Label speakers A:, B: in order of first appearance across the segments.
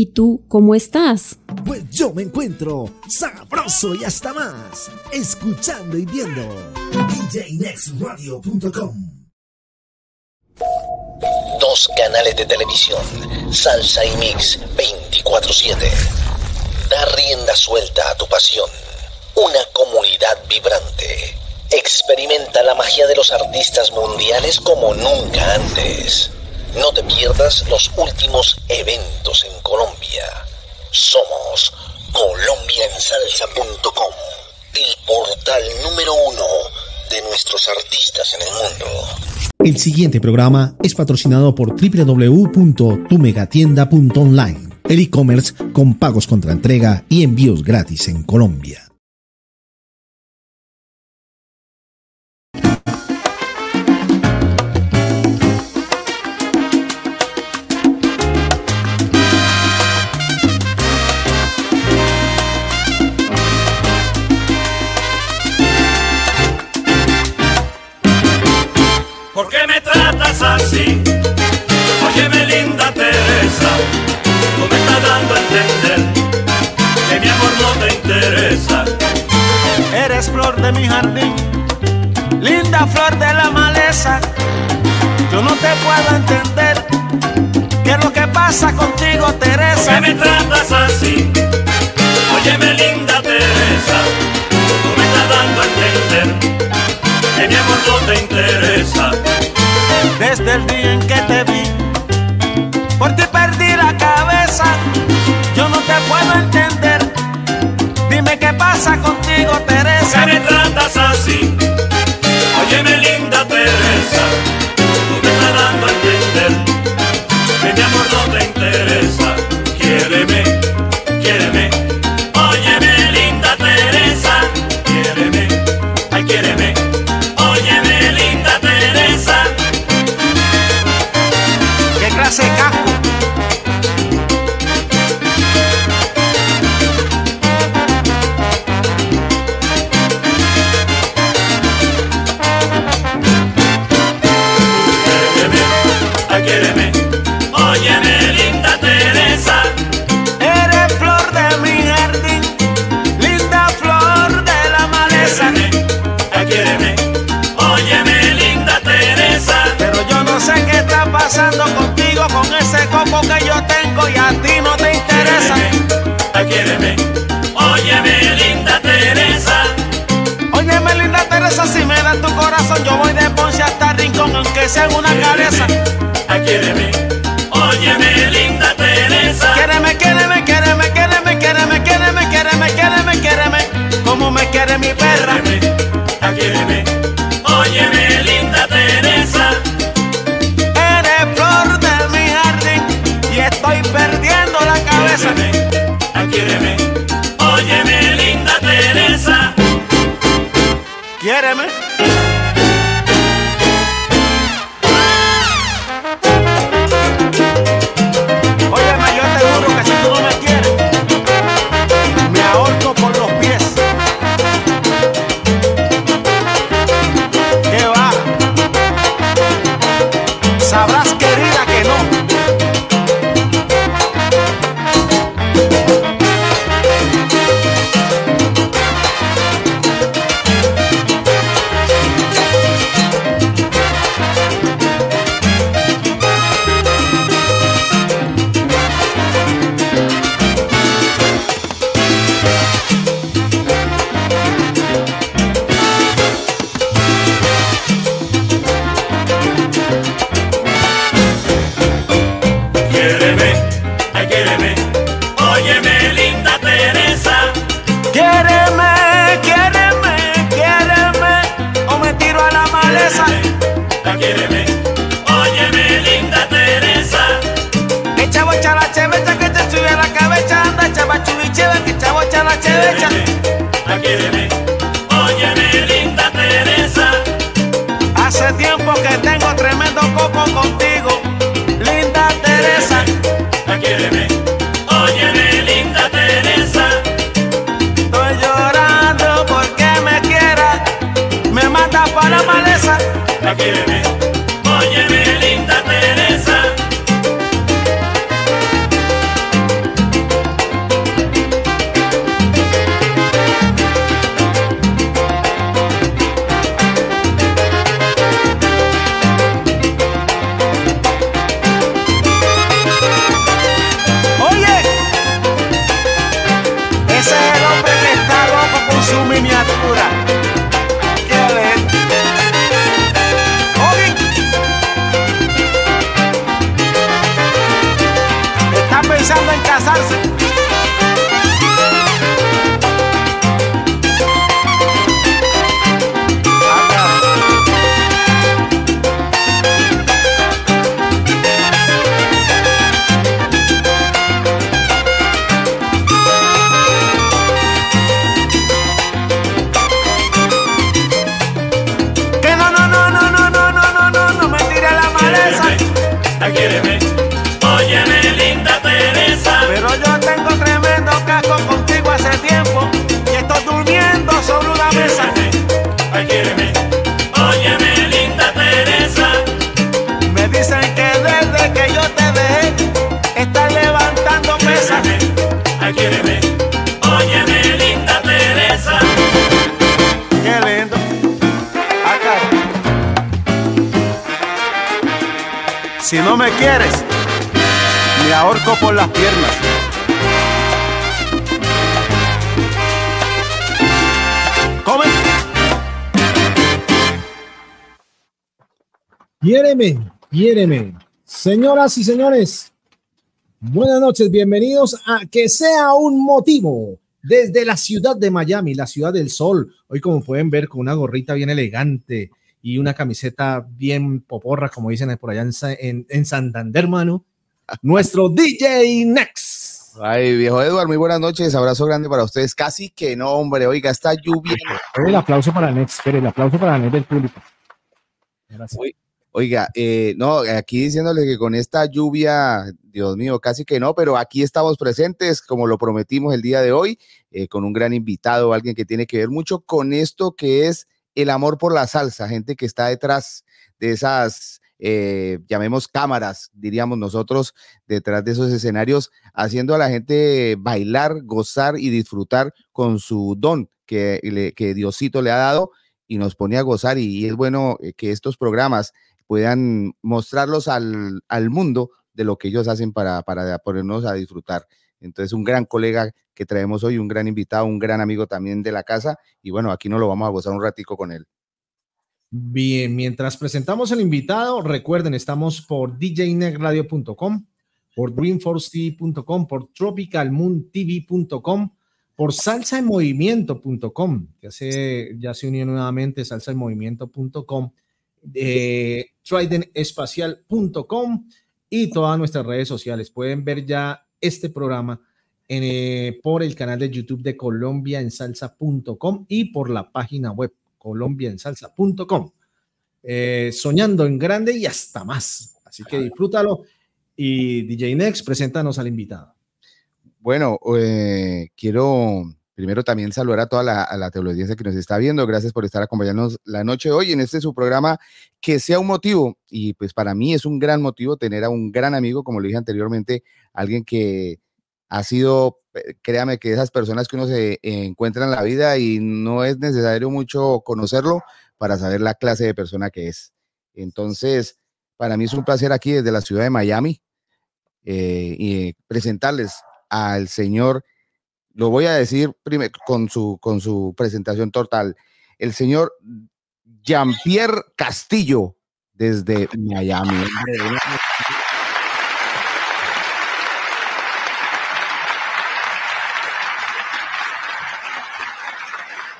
A: ¿Y tú cómo estás?
B: Pues yo me encuentro sabroso y hasta más, escuchando y viendo DJNextRadio.com.
C: Dos canales de televisión, Salsa y Mix 24/7. Da rienda suelta a tu pasión. Una comunidad vibrante. Experimenta la magia de los artistas mundiales como nunca antes. No te pierdas los últimos eventos en Colombia. Somos colombiansalsa.com, el portal número uno de nuestros artistas en el mundo.
B: El siguiente programa es patrocinado por www.tumegatienda.online, el e-commerce con pagos contra entrega y envíos gratis en Colombia.
D: No te interesa.
E: Eres flor de mi jardín, linda flor de la maleza. Yo no te puedo entender qué es lo que pasa contigo, Teresa.
D: ¿Por qué me tratas así? Óyeme linda Teresa, tú me estás dando a entender que mi amor no te interesa
E: desde el día en que te vi. Por ti perdí la cabeza, yo no te puedo entender. Qué pasa contigo, Teresa.
D: ¿Por qué me tratas así? Óyeme, linda
E: pasando contigo con ese coco que yo tengo y a ti no te interesa.
D: Quiéreme, óyeme linda Teresa.
E: Óyeme linda Teresa, si me das tu corazón yo voy de Ponce hasta Rincón aunque sea en una cabeza.
D: Quiéreme, óyeme linda Teresa.
E: Quiéreme, quiéreme, quiéreme, quiéreme, quiéreme, quiéreme, quiéreme, quiéreme, quiéreme, como me quiere mi perra.
D: Quiéreme, óyeme
E: bésame,
D: adquiéreme, óyeme linda Teresa.
E: Quiéreme.
D: Quiéreme, quiéreme.
B: Señoras y señores, buenas noches, bienvenidos a Que sea un motivo desde la ciudad de Miami, la ciudad del sol. Hoy, como pueden ver, con una gorrita bien elegante y una camiseta bien poporra, como dicen por allá en, en, en Santander, mano. Nuestro DJ Next.
A: Ay, viejo Edward, muy buenas noches. Abrazo grande para ustedes. Casi que no, hombre. Oiga, esta lluvia.
B: El aplauso para espere, el aplauso para Next del público. Gracias.
A: Oiga, eh, no, aquí diciéndole que con esta lluvia, Dios mío, casi que no, pero aquí estamos presentes, como lo prometimos el día de hoy, eh, con un gran invitado, alguien que tiene que ver mucho con esto que es el amor por la salsa, gente que está detrás de esas, eh, llamemos cámaras, diríamos nosotros, detrás de esos escenarios, haciendo a la gente bailar, gozar y disfrutar con su don que, que Diosito le ha dado y nos pone a gozar. Y, y es bueno eh, que estos programas puedan mostrarlos al, al mundo de lo que ellos hacen para, para ponernos a disfrutar. Entonces, un gran colega que traemos hoy, un gran invitado, un gran amigo también de la casa. Y bueno, aquí nos lo vamos a gozar un ratico con él.
B: Bien, mientras presentamos al invitado, recuerden, estamos por djnegradio.com, por dreamforcetv.com, por tropicalmoontv.com, por salsaenmovimiento.com, que hace, ya se unió nuevamente salsaenmovimiento.com, eh, tridentspacial.com y todas nuestras redes sociales. Pueden ver ya este programa en, eh, por el canal de YouTube de colombiaensalsa.com y por la página web colombiaensalsa.com. Eh, soñando en grande y hasta más. Así que disfrútalo. Y DJ Next, preséntanos al invitado.
A: Bueno, eh, quiero primero también saludar a toda la, a la teleaudiencia que nos está viendo. Gracias por estar acompañándonos la noche de hoy en este su programa que sea un motivo. Y pues para mí es un gran motivo tener a un gran amigo, como lo dije anteriormente, alguien que ha sido, eh, créame que esas personas que uno se encuentra en la vida y no es necesario mucho conocerlo para saber la clase de persona que es. Entonces, para mí es un placer aquí desde la ciudad de Miami eh, y presentarles al señor, lo voy a decir primero con su, con su presentación total, el señor Jean-Pierre Castillo desde Miami.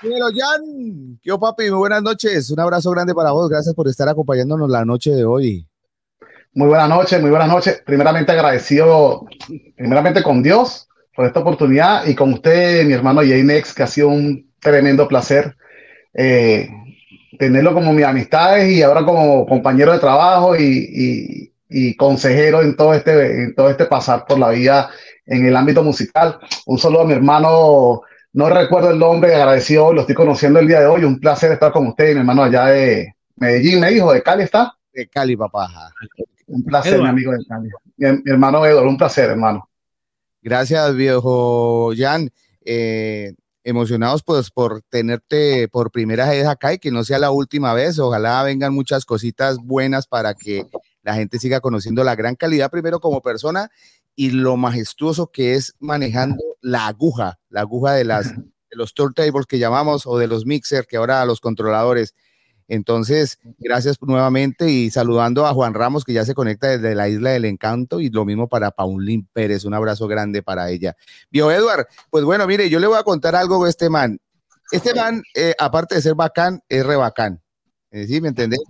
A: Dímelo, Jan. ¿Qué hubo, papi? Muy buenas noches. Un abrazo grande para vos. Gracias por estar acompañándonos la noche de hoy.
F: Muy buenas noches, muy buenas noches. Primeramente agradecido, primeramente con Dios por esta oportunidad y con usted, mi hermano Jainex, que ha sido un tremendo placer eh, tenerlo como mis amistades y ahora como compañero de trabajo y, y- y consejero en todo este, en todo este pasar por la vida en el ámbito musical. Un saludo a mi hermano, no recuerdo el nombre, agradecido, lo estoy conociendo el día de hoy. Un placer estar con usted, mi hermano allá de Medellín, me dijo, de Cali está.
A: De Cali, papá.
F: Un placer,
B: Eduardo.
F: mi amigo de Cali. Mi, mi hermano Eduardo, un placer, hermano.
A: Gracias, viejo Jan. Eh, emocionados pues por tenerte por primera vez acá y que no sea la última vez. Ojalá vengan muchas cositas buenas para que la gente siga conociendo la gran calidad primero como persona y lo majestuoso que es manejando la aguja, la aguja de las de los turntables que llamamos o de los mixers que ahora los controladores. Entonces, gracias nuevamente y saludando a Juan Ramos, que ya se conecta desde la Isla del Encanto, y lo mismo para Paulín Pérez, un abrazo grande para ella. Bio Edward, pues bueno, mire, yo le voy a contar algo de este man. Este man, eh, aparte de ser bacán, es re bacán. Eh, ¿Sí me entendés?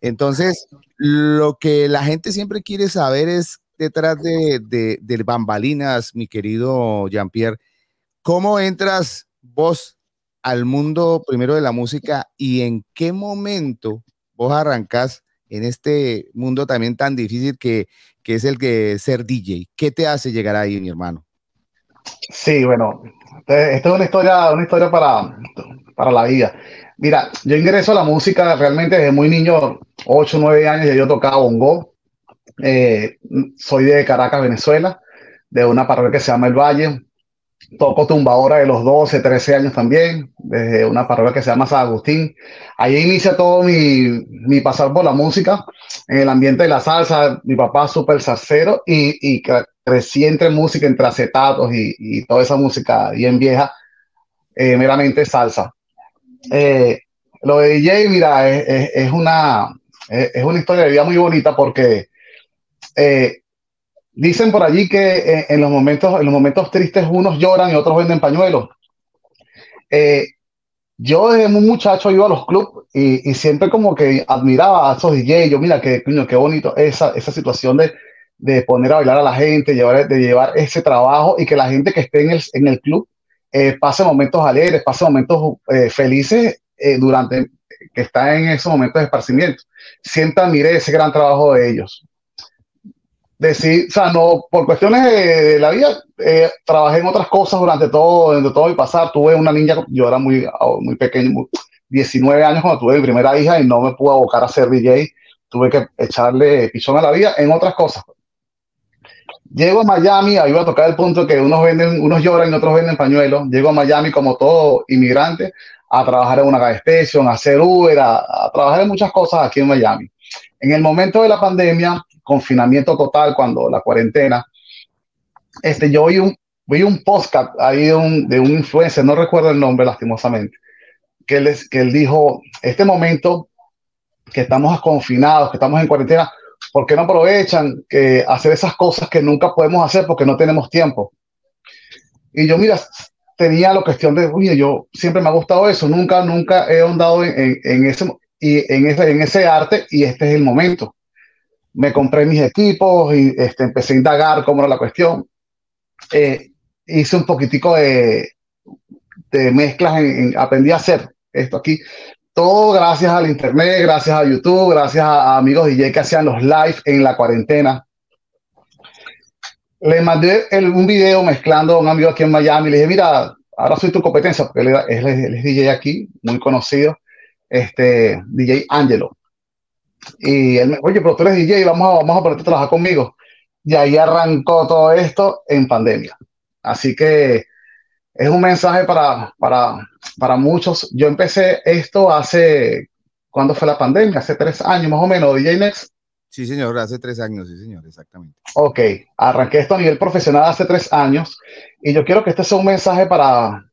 A: Entonces, lo que la gente siempre quiere saber es detrás de, de, de bambalinas, mi querido Jean-Pierre, ¿cómo entras vos al mundo primero de la música y en qué momento vos arrancás en este mundo también tan difícil que, que es el que ser DJ? ¿Qué te hace llegar ahí, mi hermano?
F: Sí, bueno, esta es una historia, una historia para, para la vida. Mira, yo ingreso a la música realmente desde muy niño, 8, 9 años, ya yo tocaba bongo. Eh, soy de Caracas, Venezuela, de una parroquia que se llama El Valle toco tumbadora de los 12, 13 años también, desde una parroquia que se llama San Agustín. Ahí inicia todo mi, mi pasar por la música, en el ambiente de la salsa, mi papá súper salsero y, y música, entre acetatos y, y toda esa música bien vieja, eh, meramente salsa. Eh, lo de DJ, mira, es, es, una, es, una historia de vida muy bonita porque eh, Dicen por allí que eh, en, los momentos, en los momentos tristes unos lloran y otros venden pañuelos. Eh, yo desde muy muchacho iba a los clubs y, siempre como que admiraba a esos DJs. Yo, mira, qué, qué bonito esa, esa situación de, de poner a bailar a la gente, de llevar ese trabajo y que la gente que esté en el, en el club eh, pase momentos alegres, pase momentos felices durante que está en esos momentos de esparcimiento. Siempre admiré ese gran trabajo de ellos decir, o sea, no, por cuestiones de, la vida, eh, trabajé en otras cosas durante todo, durante todo mi pasar. Tuve una niña, yo era muy, muy pequeño, muy, 19 años cuando tuve mi primera hija y no me pude abocar a ser DJ. Tuve que echarle pisón a la vida en otras cosas. Llego a Miami, ahí voy a tocar el punto que unos venden, unos lloran y otros venden pañuelos. Llego a Miami como todo inmigrante a trabajar en una gas station, a hacer Uber, a, a trabajar en muchas cosas aquí en Miami. En el momento de la pandemia, confinamiento total, cuando la cuarentena, este, yo vi un, vi un podcast ahí de un, de un influencer, no recuerdo el nombre lastimosamente, que él, que él dijo, este momento que estamos confinados, que estamos en cuarentena, ¿por qué no aprovechan que hacer esas cosas que nunca podemos hacer porque no tenemos tiempo? Y yo, mira, tenía la cuestión de, oye, yo siempre me ha gustado eso, nunca, nunca he ahondado en, en, en ese, y en, ese, en ese arte y este es el momento me compré mis equipos y este, empecé a indagar cómo era la cuestión. Eh, hice un poquitico de, de mezclas, en, en, aprendí a hacer esto aquí. Todo gracias al internet, gracias a YouTube, gracias a, a amigos DJ que hacían los live en la cuarentena. Le mandé el, un video mezclando a un amigo aquí en Miami. Le dije, mira, ahora soy tu competencia, porque él es DJ aquí, muy conocido, este, DJ Angelo. Y él me, oye, pero tú eres DJ, vamos a, vamos a ponerte a trabajar conmigo. Y ahí arrancó todo esto en pandemia. Así que es un mensaje para, para, para muchos. Yo empecé esto hace, ¿cuándo fue la pandemia? Hace tres años más o menos, DJ Next.
A: Sí, señor, hace tres años, sí, señor, exactamente.
F: Ok, arranqué esto a nivel profesional hace tres años y yo quiero que este sea un mensaje para,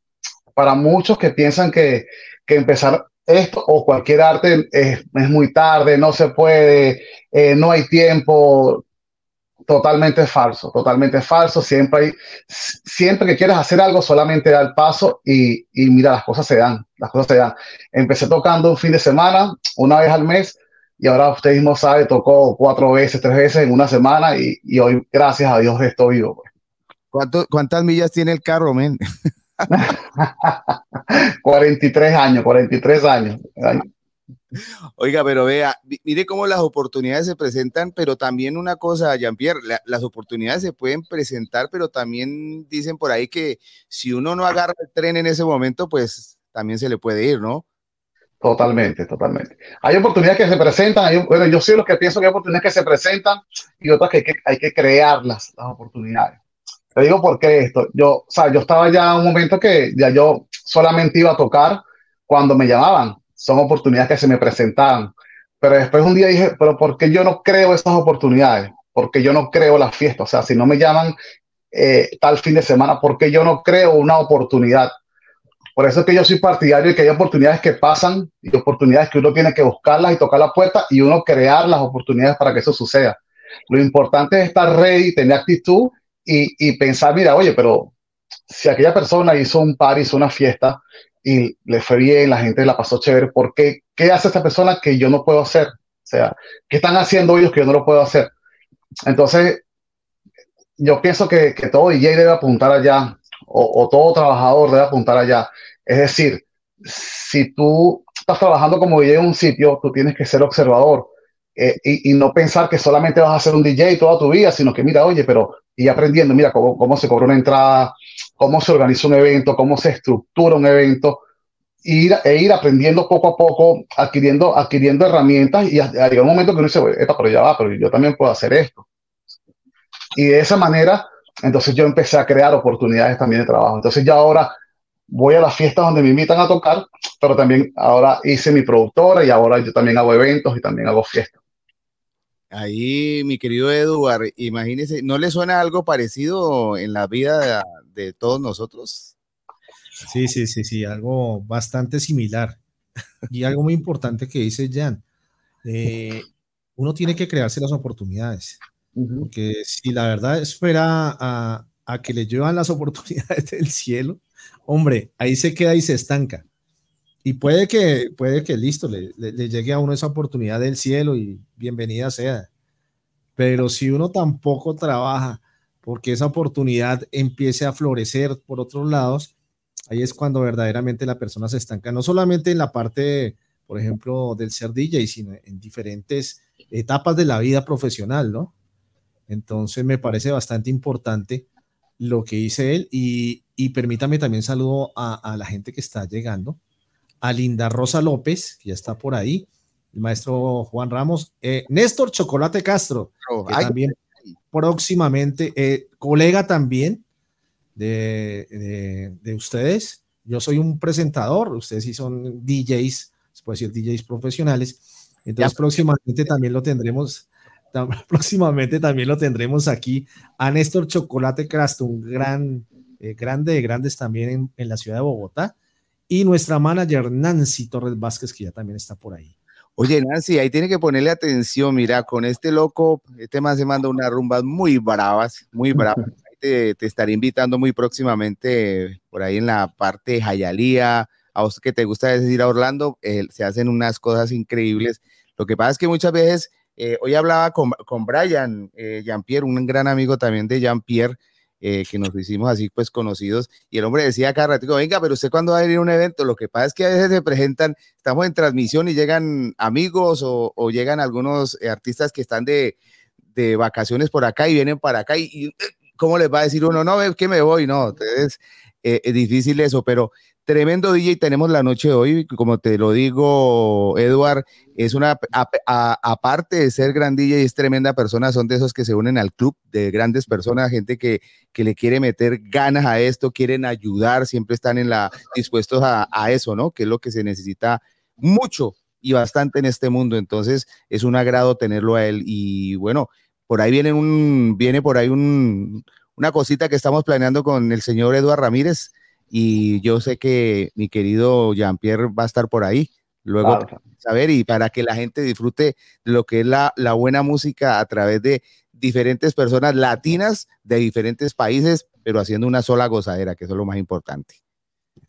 F: para muchos que piensan que, que empezar esto o cualquier arte es, es muy tarde, no se puede, eh, no hay tiempo, totalmente falso, totalmente falso. Siempre hay, siempre que quieres hacer algo, solamente da el paso y, y, mira, las cosas se dan, las cosas se dan. Empecé tocando un fin de semana, una vez al mes, y ahora usted mismo sabe, tocó cuatro veces, tres veces en una semana y, y hoy, gracias a Dios, estoy vivo. Pues.
A: ¿Cuánto, ¿Cuántas millas tiene el carro, men?
F: 43 años, 43 años.
A: Oiga, pero vea, mire cómo las oportunidades se presentan, pero también una cosa, Jean-Pierre, la, las oportunidades se pueden presentar, pero también dicen por ahí que si uno no agarra el tren en ese momento, pues también se le puede ir, ¿no?
F: Totalmente, totalmente. Hay oportunidades que se presentan, hay, bueno, yo soy los que pienso que hay oportunidades que se presentan y otras que hay que, hay que crearlas, las oportunidades. Te digo por qué esto. Yo, o sea, yo estaba ya en un momento que ya yo solamente iba a tocar cuando me llamaban. Son oportunidades que se me presentaban. Pero después un día dije, pero ¿por qué yo no creo esas oportunidades? Porque yo no creo la fiesta. O sea, si no me llaman eh, tal fin de semana, ¿por qué yo no creo una oportunidad? Por eso es que yo soy partidario de que hay oportunidades que pasan y oportunidades que uno tiene que buscarlas y tocar la puerta y uno crear las oportunidades para que eso suceda. Lo importante es estar ready, tener actitud y, y pensar, mira, oye, pero si aquella persona hizo un par, hizo una fiesta y le fue bien, la gente la pasó chévere, ¿por qué? ¿Qué hace esta persona que yo no puedo hacer? O sea, ¿qué están haciendo ellos que yo no lo puedo hacer? Entonces, yo pienso que, que todo DJ debe apuntar allá, o, o, todo trabajador debe apuntar allá. Es decir, si tú estás trabajando como DJ en un sitio, tú tienes que ser observador eh, y, y, no pensar que solamente vas a ser un DJ toda tu vida, sino que mira, oye, pero y aprendiendo, mira cómo, cómo se cobra una entrada, cómo se organiza un evento, cómo se estructura un evento, ir, e ir aprendiendo poco a poco, adquiriendo, adquiriendo herramientas y hay un momento que uno dice, Epa, pero ya va, pero yo también puedo hacer esto. Y de esa manera, entonces yo empecé a crear oportunidades también de trabajo. Entonces ya ahora voy a las fiestas donde me invitan a tocar, pero también ahora hice mi productora y ahora yo también hago eventos y también hago fiestas.
A: Ahí, mi querido Eduard, imagínese, ¿no le suena algo parecido en la vida de, de todos nosotros?
B: Sí, sí, sí, sí, algo bastante similar. Y algo muy importante que dice Jan, eh, uno tiene que crearse las oportunidades, uh -huh. porque si la verdad espera a, a, que le llevan las oportunidades del cielo, hombre, ahí se queda y se estanca. Y puede que, puede que listo, le, le, le llegue a uno esa oportunidad del cielo y bienvenida sea. Pero si uno tampoco trabaja porque esa oportunidad empiece a florecer por otros lados, ahí es cuando verdaderamente la persona se estanca, no solamente en la parte, por ejemplo, del ser DJ, sino en diferentes etapas de la vida profesional, ¿no? Entonces me parece bastante importante lo que dice él y, permítame también saludo a, la gente que está llegando, a Linda Rosa López, que ya está por ahí, el maestro Juan Ramos, eh, Néstor Chocolate Castro, oh, que ay, también próximamente, eh, colega también, de, de, de, ustedes. Yo soy un presentador, ustedes sí son DJs, se puede decir DJs profesionales. Entonces, ya. próximamente también lo tendremos. Próximamente también lo tendremos aquí a Néstor Chocolate Crasto, un gran, eh, grande de grandes también en, en, la ciudad de Bogotá, y nuestra manager Nancy Torres Vázquez, que ya también está por ahí.
A: Oye, Nancy, ahí tiene que ponerle atención, mira, con este loco, este man se manda unas rumbas muy bravas, muy bravas te, te, estaré invitando muy próximamente por ahí en la parte de Jayalía, a vos que te gusta decir a Orlando, eh, se hacen unas cosas increíbles. Lo que pasa es que muchas veces, eh, hoy hablaba con, con Brian eh, Jean-Pierre, un gran amigo también de Jean-Pierre, eh, que nos hicimos así pues conocidos, y el hombre decía cada ratito, venga, pero usted cuando va a ir a un evento, lo que pasa es que a veces se presentan, estamos en transmisión y llegan amigos o, llegan algunos artistas que están de, de vacaciones por acá y vienen para acá y, y ¿cómo les va a decir uno? No, es que me voy, no, entonces eh, es difícil eso, pero tremendo DJ tenemos la noche de hoy, como te lo digo, Edward, es una, aparte de ser gran DJ, es tremenda persona, son de esos que se unen al club de grandes personas, gente que, que le quiere meter ganas a esto, quieren ayudar, siempre están en la, dispuestos a, a eso, ¿no? Que es lo que se necesita mucho y bastante en este mundo, entonces es un agrado tenerlo a él y bueno, por ahí viene un, viene por ahí un, una cosita que estamos planeando con el señor Eduardo Ramírez y yo sé que mi querido Jean-Pierre va a estar por ahí. Luego, claro. saber y para que la gente disfrute de lo que es la, la buena música a través de diferentes personas latinas de diferentes países, pero haciendo una sola gozadera, que eso es lo más importante.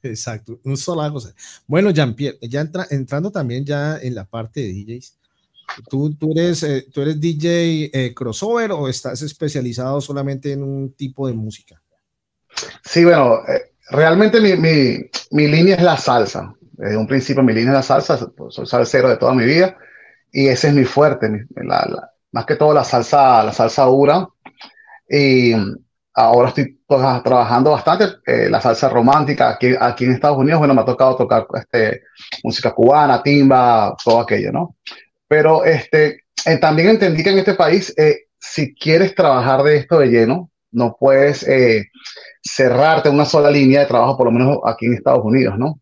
B: Exacto, un sola gozadera. Bueno, Jean-Pierre, ya entra, entrando también ya en la parte de DJs, ¿Tú, tú, eres, eh, ¿Tú eres DJ eh, crossover o estás especializado solamente en un tipo de música?
F: Sí, bueno, eh, realmente mi, mi, mi, línea es la salsa. Desde un principio mi línea es la salsa, soy salsero de toda mi vida y ese es mi fuerte, mi, la, la, más que todo la salsa, la salsa dura. Y ahora estoy trabajando bastante eh, la salsa romántica aquí, aquí en Estados Unidos. Bueno, me ha tocado tocar este, música cubana, timba, todo aquello, ¿no? Pero este, eh, también entendí que en este país, eh, si quieres trabajar de esto de lleno, no puedes eh, cerrarte en una sola línea de trabajo, por lo menos aquí en Estados Unidos, ¿no?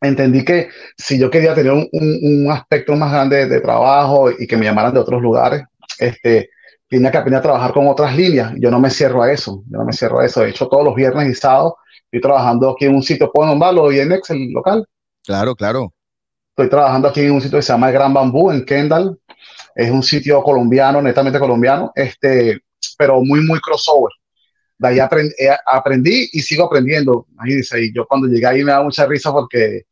F: Entendí que si yo quería tener un, un, un aspecto más grande de, de, trabajo y que me llamaran de otros lugares, este, tenía que aprender a trabajar con otras líneas. Yo no me cierro a eso, yo no me cierro a eso. De hecho, todos los viernes y sábados Estoy trabajando aquí en un sitio, ¿puedo nombrarlo? INX, el local.
A: Claro, claro.
F: Estoy trabajando aquí en un sitio que se llama El Gran Bambú, en Kendall. Es un sitio colombiano, netamente colombiano, este, pero muy, muy crossover. De ahí aprendí, eh, aprendí y sigo aprendiendo. Imagínense, y yo cuando llegué ahí me da mucha risa porque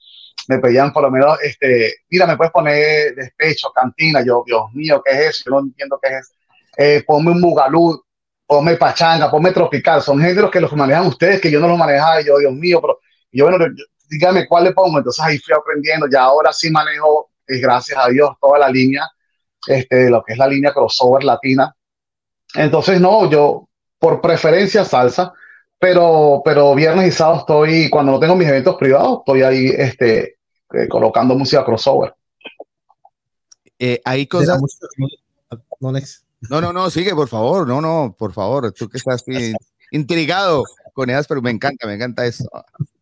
F: me pedían por lo menos, este, mira, me puedes poner despecho, cantina. Yo, Dios mío, ¿qué es eso? Yo no entiendo qué es eso. Eh, ponme un bugalú, ponme pachanga, ponme tropical. Son géneros que los manejan ustedes, que yo no los manejaba. Y yo, Dios mío, pero yo, bueno, dígame cuál le pongo. Entonces ahí fui aprendiendo. Ya ahora sí manejo, eh, gracias a Dios, toda la línea, este, lo que es la línea crossover latina. Entonces, no, yo por preferencia salsa, pero, pero viernes y sábado estoy, cuando no tengo mis eventos privados, estoy ahí este, eh, colocando música crossover.
A: Eh, hay cosas. No, no, no, sigue, por favor. No, no, por favor. Tú que estás intrigado con ellas, pero me encanta, me encanta eso.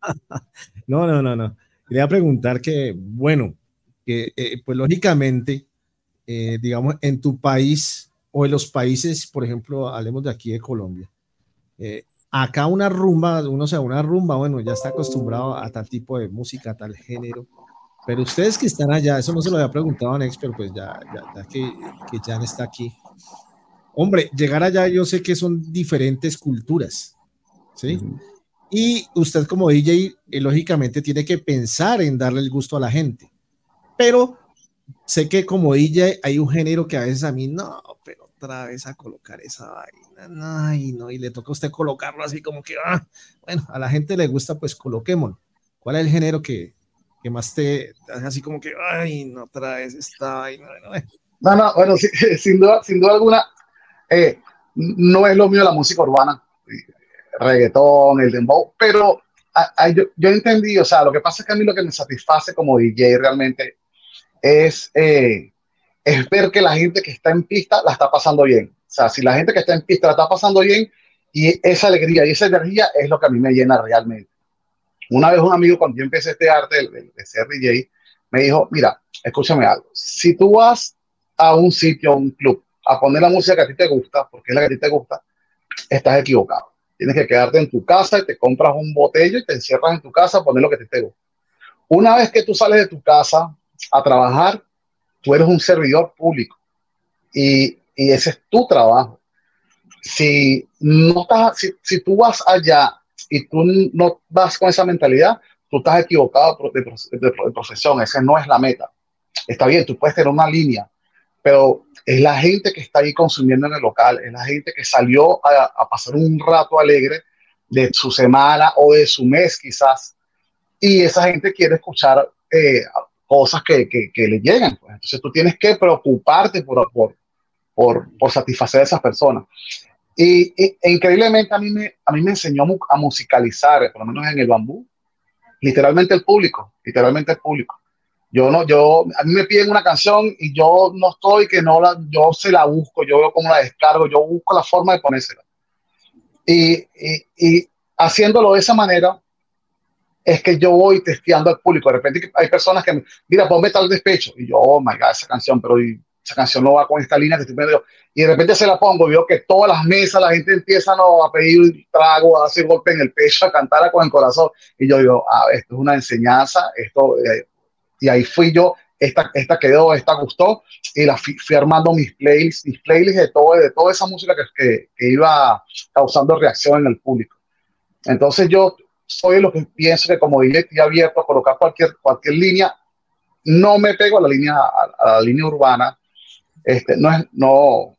B: No, no, no, no. Quería preguntar que, bueno, que eh, pues lógicamente, digamos, en tu país o en los países, por ejemplo, hablemos de aquí de Colombia, eh, acá una rumba, uno se una rumba, bueno, ya está acostumbrado a tal tipo de música, a tal género. Pero ustedes que están allá, eso no se lo había preguntado a Nex, pero pues ya, ya, que, que Jan está aquí. Hombre, llegar allá yo sé que son diferentes culturas, ¿sí? Y usted como DJ, eh, lógicamente tiene que pensar en darle el gusto a la gente. Pero sé que como DJ hay un género que a veces a mí no, pero otra vez a colocar esa vaina ay, no, y le toca a usted colocarlo así como que, ah, bueno, a la gente le gusta, pues coloquémoslo. ¿Cuál es el género que, que más te hace así como que, ay, no traes esta, no,
F: no, no, no, bueno, sin, duda, sin duda alguna, eh, no es lo mío la música urbana, reggaetón, el dembow, pero yo, yo, entendí, o sea, lo que pasa es que a mí lo que me satisface como DJ realmente es, eh, es ver que la gente que está en pista la está pasando bien. O sea, si la gente que está en pista la está pasando bien, y esa alegría y esa energía es lo que a mí me llena realmente. Una vez un amigo, cuando yo empecé este arte de, ser DJ, me dijo, mira, escúchame algo, si tú vas a un sitio, a un club, a poner la música que a ti te gusta, porque es la que a ti te gusta, estás equivocado. Tienes que quedarte en tu casa y te compras un botello y te encierras en tu casa a poner lo que te gusta. Una vez que tú sales de tu casa a trabajar, tú eres un servidor público. Y y ese es tu trabajo. Si, no estás, si, si tú vas allá y tú no vas con esa mentalidad, tú estás equivocado de, de, profesión, esa no es la meta. Está bien, tú puedes tener una línea, pero es la gente que está ahí consumiendo en el local, es la gente que salió a, pasar un rato alegre de su semana o de su mes quizás, y esa gente quiere escuchar eh, cosas que, que, que, le llegan. Pues. Entonces tú tienes que preocuparte por, por, por, por satisfacer a esas personas. Y, e increíblemente a mí, me, a mí me enseñó a musicalizar, por lo menos en el bambú, literalmente el público, literalmente el público. Yo no, yo, a mí me piden una canción y yo no estoy que no la, yo se la busco, yo veo cómo la descargo, yo busco la forma de ponérsela. Y, y, y haciéndolo de esa manera, es que yo voy testeando al público. De repente hay personas que me, mira, ponme tal despecho. Y yo, oh my God, esa canción, pero esa canción no va con esta línea que estoy medio. Y de repente se la pongo veo que todas las mesas la gente empieza ¿no? a pedir trago, a hacer golpe en el pecho, a cantar con el corazón. Y yo digo, ah, esto es una enseñanza, esto. Eh", y ahí fui yo, esta, esta quedó, esta gustó, y la fui, armando mis playlists, mis playlists de, todo, de toda esa música que, que iba causando reacción en el público. Entonces yo soy lo que pienso que como DJ estoy abierto a colocar cualquier, cualquier línea. No me pego a la línea, a la línea urbana, este, no es, no,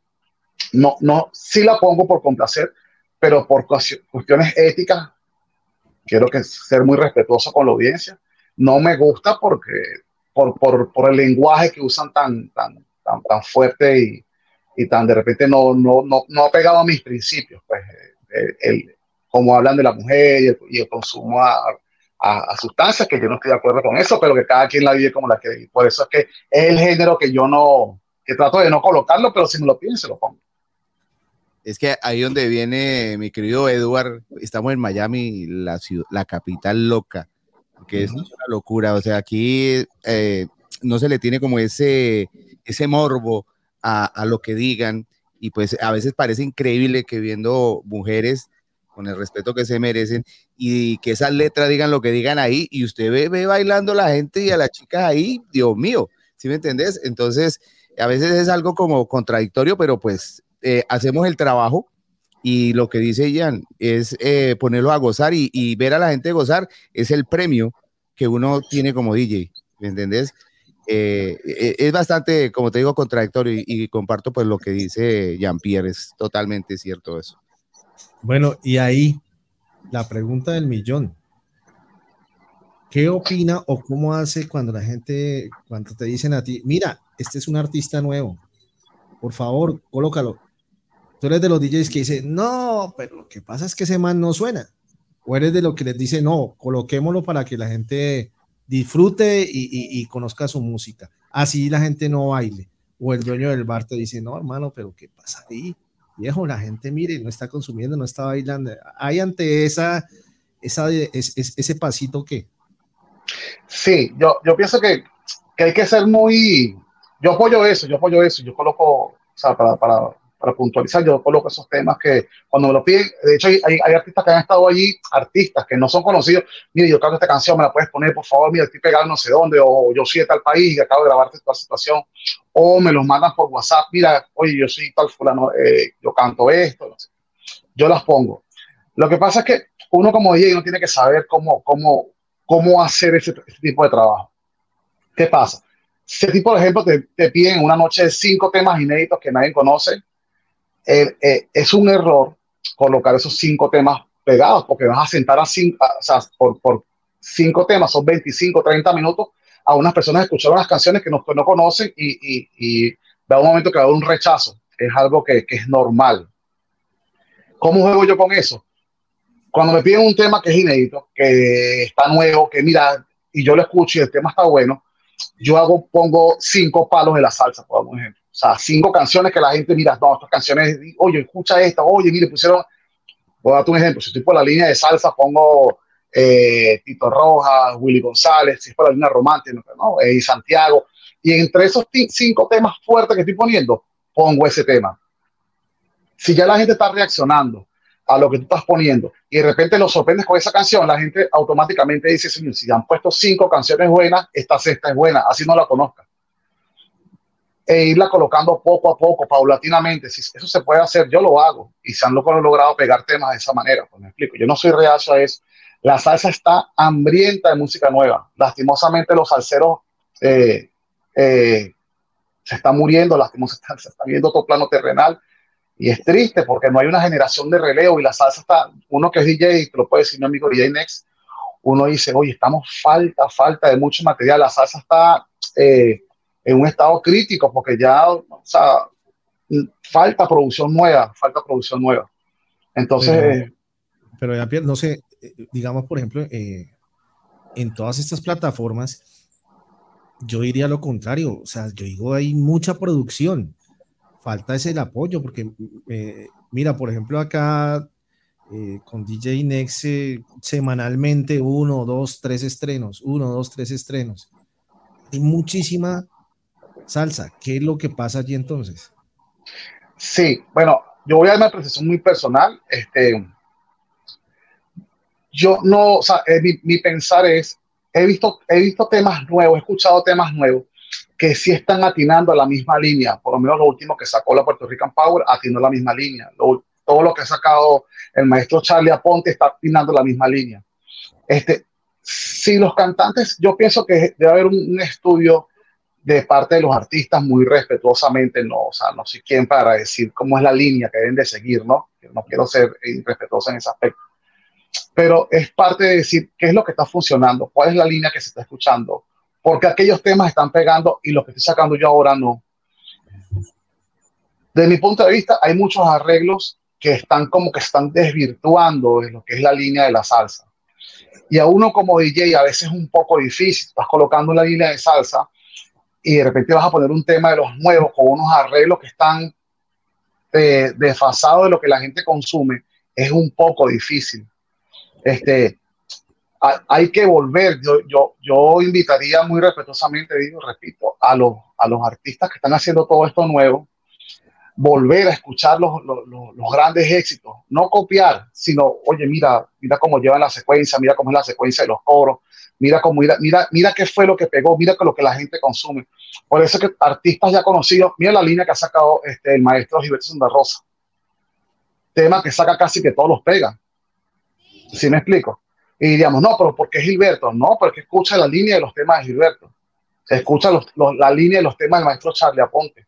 F: no, no, sí la pongo por complacer, pero por cuestiones éticas, quiero ser muy respetuoso con la audiencia. No me gusta porque, por, por, por el lenguaje que usan tan, tan, tan, tan fuerte y, y, tan de repente no, no, no, no ha pegado a mis principios, pues, el, como hablan de la mujer y el, y el consumo a, a, a, sustancias, que yo no estoy de acuerdo con eso, pero que cada quien la vive como la que Por eso es que es el género que yo no, que trato de no colocarlo, pero si me lo piden, se lo pongo.
A: Es que ahí donde viene mi querido Edward, estamos en Miami, la, ciudad, la capital loca, que es una locura. O sea, aquí eh, no se le tiene como ese, ese morbo a, a, lo que digan, y pues a veces parece increíble que viendo mujeres con el respeto que se merecen y que esas letras digan lo que digan ahí y usted ve, ve bailando la gente y a las chicas ahí, Dios mío, ¿sí me entendés? Entonces, a veces es algo como contradictorio, pero pues eh, hacemos el trabajo y lo que dice Ian es eh, ponerlo a gozar y, ver a la gente gozar es el premio que uno tiene como DJ, ¿me entendés? Eh, es bastante, como te digo, contradictorio y, y comparto pues lo que dice Jean-Pierre, es totalmente cierto eso.
B: Bueno, y ahí la pregunta del millón. ¿Qué opina o cómo hace cuando la gente, cuando te dicen a ti, mira, este es un artista nuevo, por favor, colócalo? Tú eres de los DJs que dicen, no, pero lo que pasa es que ese man no suena. O eres de los que les dice, no, coloquémoslo para que la gente disfrute y, conozca su música. Así la gente no baile. O el dueño del bar te dice, no, hermano, pero ¿qué pasa ahí? Viejo, la gente, mire, no está consumiendo, no está bailando. ¿Hay ante esa, esa ese pasito que
F: Sí, yo, yo pienso que, que, hay que ser muy... Yo apoyo eso, yo apoyo eso, yo coloco, o sea, para, para, para puntualizar, yo coloco esos temas que cuando me lo piden, de hecho hay, hay, artistas que han estado allí, artistas que no son conocidos, mire, yo canto esta canción, me la puedes poner, por favor, mira, estoy pegado no sé dónde, o yo soy de tal país y acabo de grabarte esta situación, o me los mandan por WhatsApp, mira, oye, yo soy tal fulano, eh, yo canto esto, no sé. yo las pongo. Lo que pasa es que uno como DJ no tiene que saber cómo, cómo, cómo hacer ese, tipo de trabajo. ¿Qué pasa? Si por ejemplo, te, te, piden una noche de cinco temas inéditos que nadie conoce, eh, es un error colocar esos cinco temas pegados, porque vas a sentar a cinco, o sea, por, cinco temas, son 25, 30 minutos, a unas personas escuchar unas canciones que no, no conocen y, y, y da un momento que a haber un rechazo. Es algo que, que es normal. ¿Cómo juego yo con eso? cuando me piden un tema que es inédito, que está nuevo, que mira, y yo lo escucho y el tema está bueno, yo hago, pongo cinco palos de la salsa, por ejemplo. O sea, cinco canciones que la gente mira, no, estas canciones, oye, escucha esta, oye, mire, pusieron, voy a darte un ejemplo, si estoy por la línea de salsa, pongo eh, Tito Rojas, Willy González, si es por la línea romántica, ¿no? Eh, Santiago, y entre esos cinco temas fuertes que estoy poniendo, pongo ese tema. Si ya la gente está reaccionando, a lo que tú estás poniendo y de repente lo sorprendes con esa canción, la gente automáticamente dice, señor, si han puesto cinco canciones buenas, esta sexta es buena, así no la conozca. E irla colocando poco a poco, paulatinamente, si eso se puede hacer, yo lo hago. Y se han logrado pegar temas de esa manera, pues me explico, yo no soy reacio a eso. La salsa está hambrienta de música nueva. Lastimosamente los salseros eh, eh, se están muriendo, lastimosamente se está viendo otro plano terrenal. Y es triste porque no hay una generación de relevo y la salsa está, uno que es DJ, te lo puede decir mi amigo DJ Next, uno dice, oye, estamos falta, falta de mucho material, la salsa está eh, en un estado crítico porque ya, o sea, falta producción nueva, falta producción nueva. Entonces...
B: Pero, ya, no sé, digamos, por ejemplo, eh, en todas estas plataformas, yo diría lo contrario, o sea, yo digo, hay mucha producción, falta es el apoyo, porque eh, mira, por ejemplo, acá eh, con DJ Next eh, semanalmente uno, dos, tres estrenos, uno, dos, tres estrenos. Hay muchísima salsa. ¿Qué es lo que pasa allí entonces?
F: Sí, bueno, yo voy a dar una precisión muy personal. Este, yo no, o sea, mi, mi, pensar es, he visto, he visto temas nuevos, he escuchado temas nuevos que sí están atinando a la misma línea, por lo menos lo último que sacó la Puerto Rican Power atinó la misma línea, todo lo que ha sacado el maestro Charlie Aponte está atinando la misma línea. Este, si los cantantes, yo pienso que debe haber un, estudio de parte de los artistas muy respetuosamente, no, o sea, no sé quién para decir cómo es la línea que deben de seguir, ¿no? No quiero ser irrespetuoso en ese aspecto. Pero es parte de decir qué es lo que está funcionando, cuál es la línea que se está escuchando, porque aquellos temas están pegando y los que estoy sacando yo ahora no. De mi punto de vista, hay muchos arreglos que están como que están desvirtuando de lo que es la línea de la salsa. Y a uno como DJ a veces es un poco difícil, estás colocando la línea de salsa y de repente vas a poner un tema de los nuevos con unos arreglos que están eh, desfasados de lo que la gente consume, es un poco difícil. Este, hay que volver. Yo, yo, yo invitaría muy respetuosamente, digo, repito, a los, a los artistas que están haciendo todo esto nuevo, volver a escuchar los, los, los, grandes éxitos, no copiar, sino, oye, mira, mira cómo llevan la secuencia, mira cómo es la secuencia de los coros, mira cómo, mira, mira, mira qué fue lo que pegó, mira lo que la gente consume. Por eso que artistas ya conocidos, mira la línea que ha sacado este, el maestro Gilberto Santa Rosa, tema que saca casi que todos los pegan. ¿Sí me explico? Y diríamos, no, pero ¿por qué Gilberto? No, porque escucha la línea de los temas de Gilberto. Escucha los, la línea de los temas del maestro Charlie Aponte.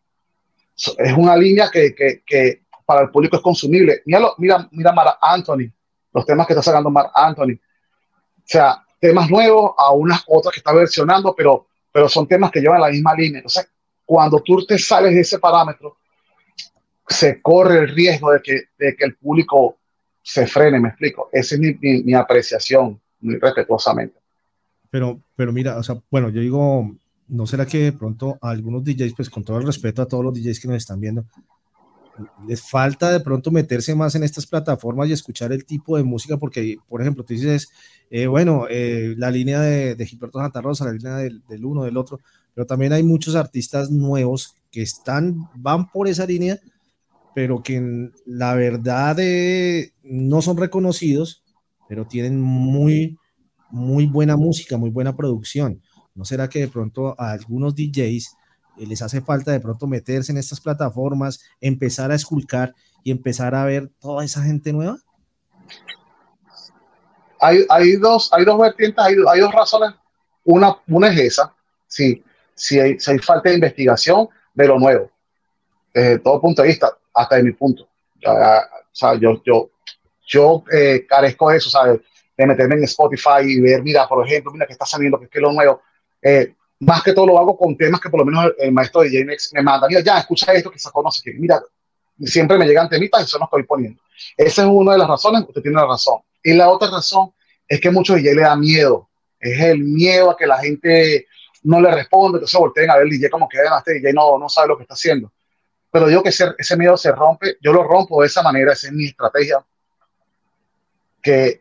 F: Es una línea que, que, que para el público es consumible. Mira, mira, mira Mar Anthony, los temas que está sacando Mar Anthony. O sea, temas nuevos a unas otras que está versionando, pero, pero son temas que llevan la misma línea. Entonces, cuando tú te sales de ese parámetro, se corre el riesgo de que, de que el público se frene, me explico. Esa es mi, mi, apreciación, muy respetuosamente.
B: Pero, pero mira, o sea, bueno, yo digo, ¿no será que de pronto a algunos DJs, pues con todo el respeto a todos los DJs que nos están viendo, les falta de pronto meterse más en estas plataformas y escuchar el tipo de música? Porque, por ejemplo, tú dices, eh, bueno, eh, la línea de, Gilberto Santa Rosa, la línea del, del, uno, del otro, pero también hay muchos artistas nuevos que están, van por esa línea, pero que la verdad eh, no son reconocidos, pero tienen muy, muy buena música, muy buena producción. ¿No será que de pronto a algunos DJs eh, les hace falta de pronto meterse en estas plataformas, empezar a esculcar y empezar a ver toda esa gente nueva?
F: Hay, hay dos, hay dos vertientes, hay, hay, dos razones. Una, una es esa, sí, si hay, si hay falta de investigación de lo nuevo, desde todo punto de vista hasta de mi punto. o sea, yo, yo, yo eh, carezco de eso, ¿sabes? De meterme en Spotify y ver, mira, por ejemplo, mira que está saliendo, que es lo nuevo. Eh, más que todo lo hago con temas que por lo menos el, maestro de JMX me manda. Mira, ya, escucha esto que no sé qué. Mira, siempre me llegan temitas y eso no estoy poniendo. Esa es una de las razones, usted tiene la razón. Y la otra razón es que muchos DJ le da miedo. Es el miedo a que la gente no le responda, entonces volteen a ver el DJ como que este DJ no, no sabe lo que está haciendo pero digo que ese, ese miedo se rompe, yo lo rompo de esa manera, esa es mi estrategia, que,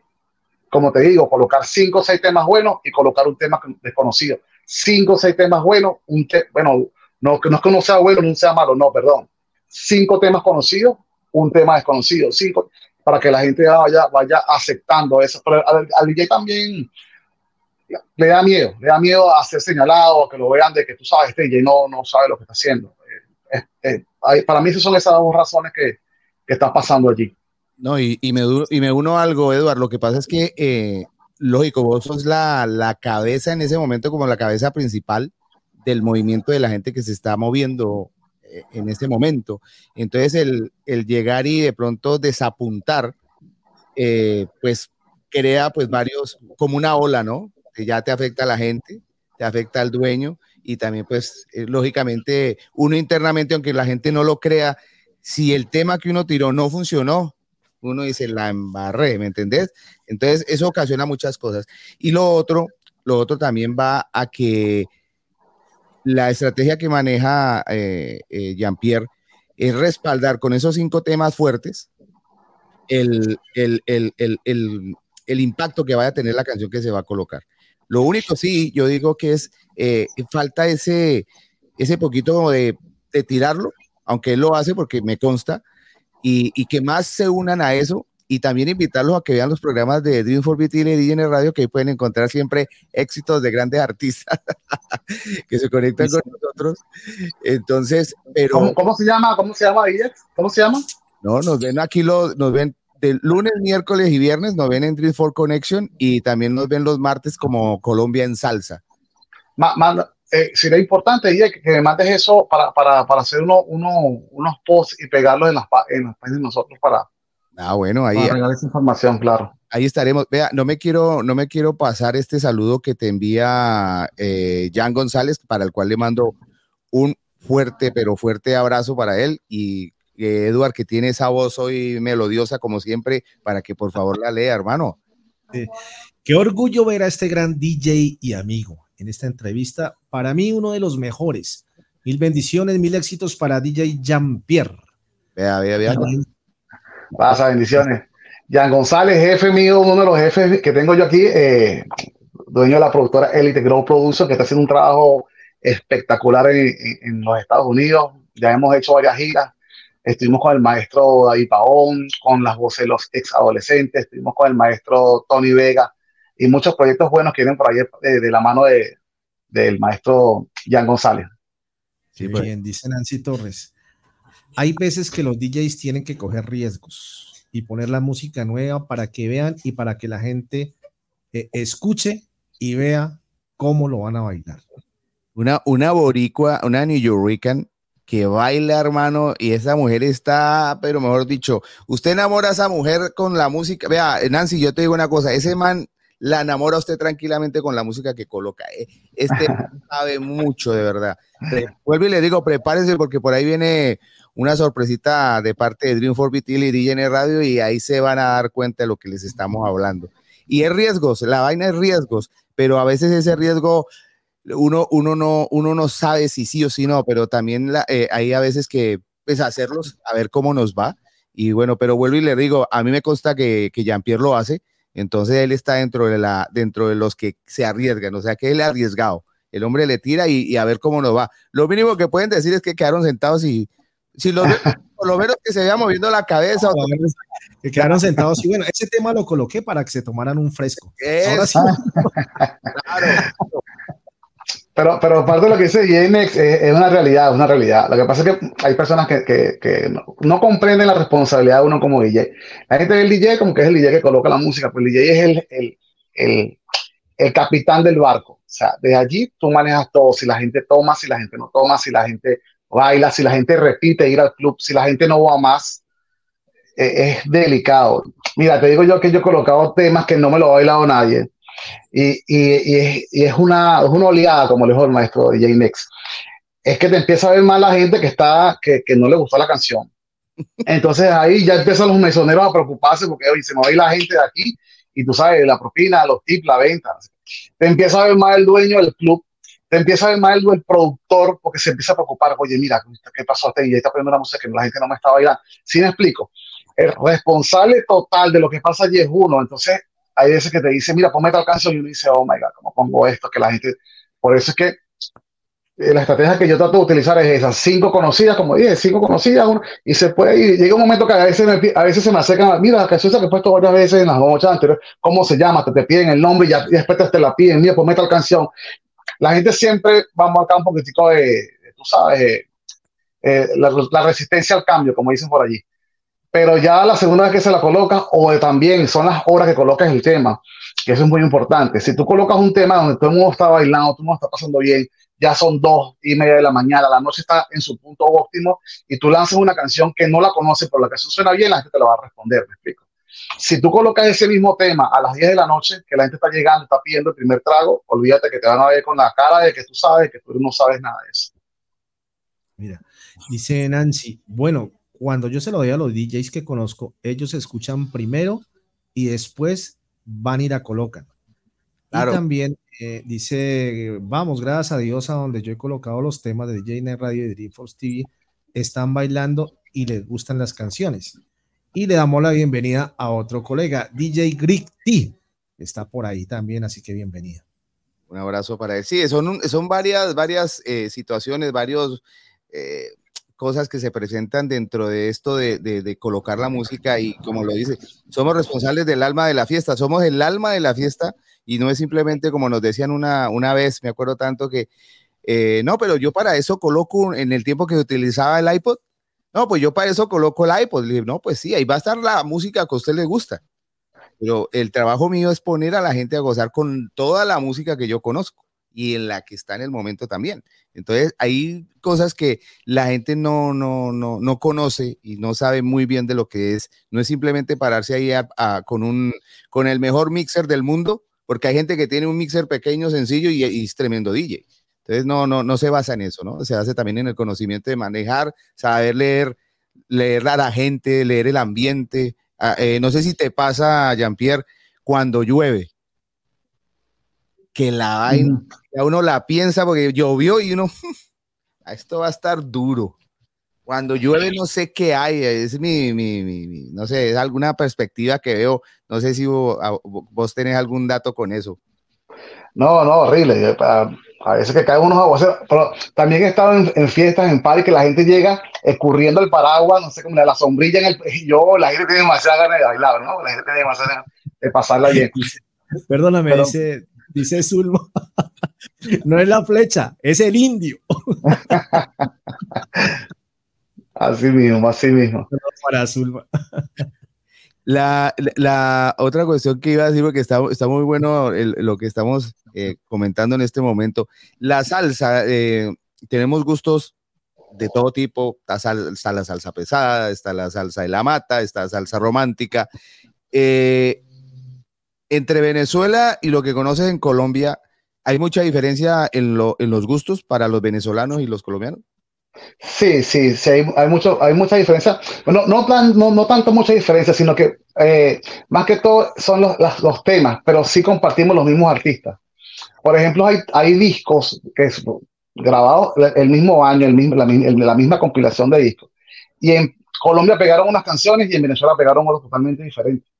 F: como te digo, colocar cinco o seis temas buenos y colocar un tema desconocido. Cinco o seis temas buenos, un te bueno, no, no es que uno sea bueno ni sea malo, no, perdón. Cinco temas conocidos, un tema desconocido, cinco, para que la gente vaya, vaya aceptando eso. Pero al, al DJ también le da miedo, le da miedo a ser señalado, a que lo vean de que tú sabes, este DJ no, no sabe lo que está haciendo. Eh, eh, para mí esas son esas dos razones que, que están pasando allí.
A: No, y, y, me, y me uno algo, Eduardo, lo que pasa es que, eh, lógico, vos sos la, la cabeza en ese momento como la cabeza principal del movimiento de la gente que se está moviendo eh, en ese momento. Entonces, el, el, llegar y de pronto desapuntar, eh, pues crea pues varios, como una ola, ¿no? Que ya te afecta a la gente, te afecta al dueño y también pues eh, lógicamente uno internamente, aunque la gente no lo crea, si el tema que uno tiró no funcionó, uno dice la embarré, ¿me entendés? Entonces eso ocasiona muchas cosas. Y lo otro, lo otro también va a que la estrategia que maneja eh, eh, Jean-Pierre es respaldar con esos cinco temas fuertes el, el, el, el, impacto que vaya a tener la canción que se va a colocar. Lo único sí, yo digo que es eh, falta ese, ese poquito de, de, tirarlo, aunque él lo hace porque me consta, y, y, que más se unan a eso y también invitarlos a que vean los programas de Dream for BT y DJ Radio, que ahí pueden encontrar siempre éxitos de grandes artistas que se conectan con nosotros. Entonces, pero...
F: ¿Cómo, cómo se llama? ¿Cómo se llama, ¿Cómo se llama?
A: No, nos ven aquí, lo, nos ven de lunes, miércoles y viernes nos ven en Dream for Connection y también nos ven los martes como Colombia en salsa.
F: Eh, sería importante que, que, me mandes eso para, para, para hacer uno, uno, unos posts y pegarlos en las, en las páginas de nosotros para,
A: ah, bueno, ahí,
F: para esa información, claro.
A: Ahí estaremos. Vea, no me quiero, no me quiero pasar este saludo que te envía eh, Jan González, para el cual le mando un fuerte, pero fuerte abrazo para él y eh, Eduard, que tiene esa voz hoy melodiosa como siempre, para que por favor la lea, hermano.
B: Sí. Qué orgullo ver a este gran DJ y amigo en esta entrevista. Para mí, uno de los mejores. Mil bendiciones, mil éxitos para DJ Jean-Pierre.
A: Vea, vea, vea.
F: Pasa, bendiciones. Jean González, jefe mío, uno de los jefes que tengo yo aquí, eh, dueño de la productora Elite Grow Producer, que está haciendo un trabajo espectacular en, en, en los Estados Unidos. Ya hemos hecho varias giras estuvimos con el maestro David Paón, con las voces de los ex adolescentes, estuvimos con el maestro Tony Vega y muchos proyectos buenos que vienen por ahí eh, de, la mano de, del maestro Jan González.
B: Sí, bien, dice Nancy Torres. Hay veces que los DJs tienen que coger riesgos y poner la música nueva para que vean y para que la gente eh, escuche y vea cómo lo van a bailar.
A: Una, una boricua, una New Yorkican que baila, hermano, y esa mujer está, pero mejor dicho, usted enamora a esa mujer con la música. Vea, Nancy, yo te digo una cosa, ese man la enamora usted tranquilamente con la música que coloca. Eh, este sabe mucho, de verdad. Vuelvo y le digo, prepárense porque por ahí viene una sorpresita de parte de Dream for Vitil y DJN Radio y ahí se van a dar cuenta de lo que les estamos hablando. Y es riesgos, la vaina es riesgos, pero a veces ese riesgo uno, uno, no, uno no sabe si sí o si no, pero también eh, hay a veces que pues, hacerlos, a ver cómo nos va. Y bueno, pero vuelvo y le digo, a mí me consta que, que Jean-Pierre lo hace, entonces él está dentro de, la, dentro de los que se arriesgan, o sea que él es arriesgado. El hombre le tira y, a ver cómo nos va. Lo mínimo que pueden decir es que quedaron sentados y si los por lo menos que se veía moviendo la cabeza. O
B: que quedaron sentados y bueno, ese tema lo coloqué para que se tomaran un fresco. Ahora sí.
F: claro. Pero, pero parte de lo que dice JNX es, una realidad, es una realidad. Lo que pasa es que hay personas que, que, que no, comprenden la responsabilidad de uno como DJ. La gente ve DJ como que es el DJ que coloca la música, pero el DJ es el, el, el, el capitán del barco. O sea, desde allí tú manejas todo. Si la gente toma, si la gente no toma, si la gente baila, si la gente repite ir al club, si la gente no va más, eh, es delicado. Mira, te digo yo que yo he colocado temas que no me lo ha bailado nadie y, y, y, es, una, es una como le dijo el maestro DJ Nex. Es que te empieza a ver más la gente que, está, que, que no le gustó la canción. Entonces ahí ya empiezan los mesoneros a preocuparse porque hoy se me va la gente de aquí y tú sabes, la propina, los tips, la venta. Te empieza a ver más el dueño del club, te empieza a ver más el, productor porque se empieza a preocupar. Oye, mira, ¿qué pasó? Este y está poniendo una música que la gente no me está bailando. ¿Sí me explico? El responsable total de lo que pasa allí es uno. Entonces hay veces que te dice, mira, ponme tal canción y uno dice, oh my God, ¿cómo pongo esto? Que la gente, por eso es que eh, la estrategia que yo trato de utilizar es esas cinco conocidas, como dije, cinco conocidas, y se puede, y llega un momento que a veces, a veces se me acercan, mira, la canción que he puesto varias veces en las noches anteriores, ¿cómo se llama? Te, te piden el nombre y, ya, y después te, la piden, mira, ponme tal canción. La gente siempre va a marcar un poquitico de, tú sabes, eh, la, la resistencia al cambio, como dicen por allí pero ya la segunda vez que se la coloca, o también son las horas que colocas el tema, que eso es muy importante. Si tú colocas un tema donde todo el mundo está bailando, todo el mundo está pasando bien, ya son dos y media de la mañana, la noche está en su punto óptimo, y tú lanzas una canción que no la conoce, pero la canción suena bien, la gente te la va a responder, me explico. Si tú colocas ese mismo tema a las 10 de la noche, que la gente está llegando, está pidiendo el primer trago, olvídate que te van a ver con la cara de que tú sabes que tú no sabes nada de eso.
B: Mira, dice Nancy, bueno, cuando yo se lo doy a los DJs que conozco, ellos escuchan primero y después van a ir a colocan. Y también eh, dice, vamos, gracias a Dios, a donde yo he colocado los temas de DJ Net Radio y Dreamforce TV, están bailando y les gustan las canciones. Y le damos la bienvenida a otro colega, DJ Greek T. Está por ahí también, así que bienvenida.
A: Un abrazo para él. Sí, son, son varias, varias eh, situaciones, varios eh, cosas que se presentan dentro de esto de, colocar la música y como lo dice, somos responsables del alma de la fiesta, somos el alma de la fiesta y no es simplemente como nos decían una, una vez, me acuerdo tanto que, eh, no, pero yo para eso coloco en el tiempo que utilizaba el iPod, no, pues yo para eso coloco el iPod, le dije, no, pues sí, ahí va a estar la música que a usted le gusta, pero el trabajo mío es poner a la gente a gozar con toda la música que yo conozco y en la que está en el momento también. Entonces, hay cosas que la gente no, no, no, no conoce y no sabe muy bien de lo que es. No es simplemente pararse ahí con, un, con el mejor mixer del mundo, porque hay gente que tiene un mixer pequeño, sencillo y, es tremendo DJ. Entonces, no, no, no se basa en eso, ¿no? Se hace también en el conocimiento de manejar, saber leer, leer a la gente, leer el ambiente. Ah, eh, no sé si te pasa, Jean-Pierre, cuando llueve que la vaina, uno la piensa porque llovió y uno, esto va a estar duro. Cuando llueve no sé qué hay, es mi, mi, mi, no sé, es alguna perspectiva que veo, no sé si vos, tenés algún dato con eso.
F: No, no, horrible. A veces que caen unos aguaceros, pero también he estado en, en fiestas, en party, que la gente llega escurriendo el paraguas, no sé cómo, la sombrilla en el. y Yo, la gente tiene demasiada ganas de bailar, ¿no? La gente tiene demasiada ganas de pasarla bien.
B: Perdóname,
F: Pero-
B: dice, dice Zulma. no es la flecha, es el indio.
F: Así mismo, así mismo.
B: Para Zulma.
A: La, la- otra cuestión que iba a decir, porque está, está muy bueno el- lo que estamos eh, comentando en este momento. La salsa, eh, tenemos gustos de todo tipo. Está, sal- está la salsa pesada, está la salsa de la mata, está la salsa romántica. Eh, entre Venezuela y lo que conoces en Colombia, ¿hay mucha diferencia en, lo- en los gustos para los venezolanos y los colombianos?
F: Sí, sí, sí, hay, mucho, hay mucha diferencia. Bueno, no, tan, no, no tanto mucha diferencia, sino que eh, más que todo son los, temas, pero sí compartimos los mismos artistas. Por ejemplo, hay, discos que es grabados el mismo año, la misma compilación de discos. Y en Colombia pegaron unas canciones y en Venezuela pegaron otras totalmente diferentes.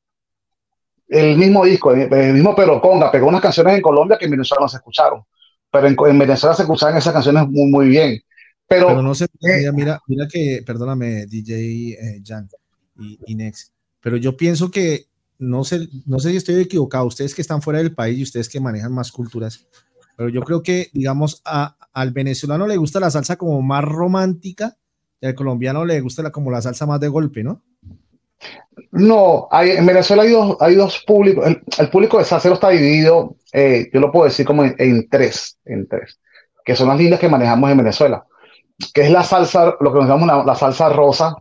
F: El mismo disco, el, el mismo Pero Conga pegó unas canciones en Colombia que en Venezuela no se escucharon. Pero en, en Venezuela se escuchaban esas canciones muy, muy bien. Pero,
B: Pero no sé,
F: eh,
B: mira, mira, mira que, perdóname, DJ eh, Jan y, y Nex, pero yo pienso que, no sé, no sé si estoy equivocado, ustedes que están fuera del país y ustedes que manejan más culturas, pero yo creo que, digamos, a, al venezolano le gusta la salsa como más romántica y al colombiano le gusta la, como la salsa más de golpe, ¿no?
F: No, hay, en Venezuela hay dos, hay dos públicos. El, público de salsero está dividido, eh, yo lo puedo decir como en, tres, en tres, que son las líneas que manejamos en Venezuela, que es la salsa, lo que nos llamamos la, salsa rosa,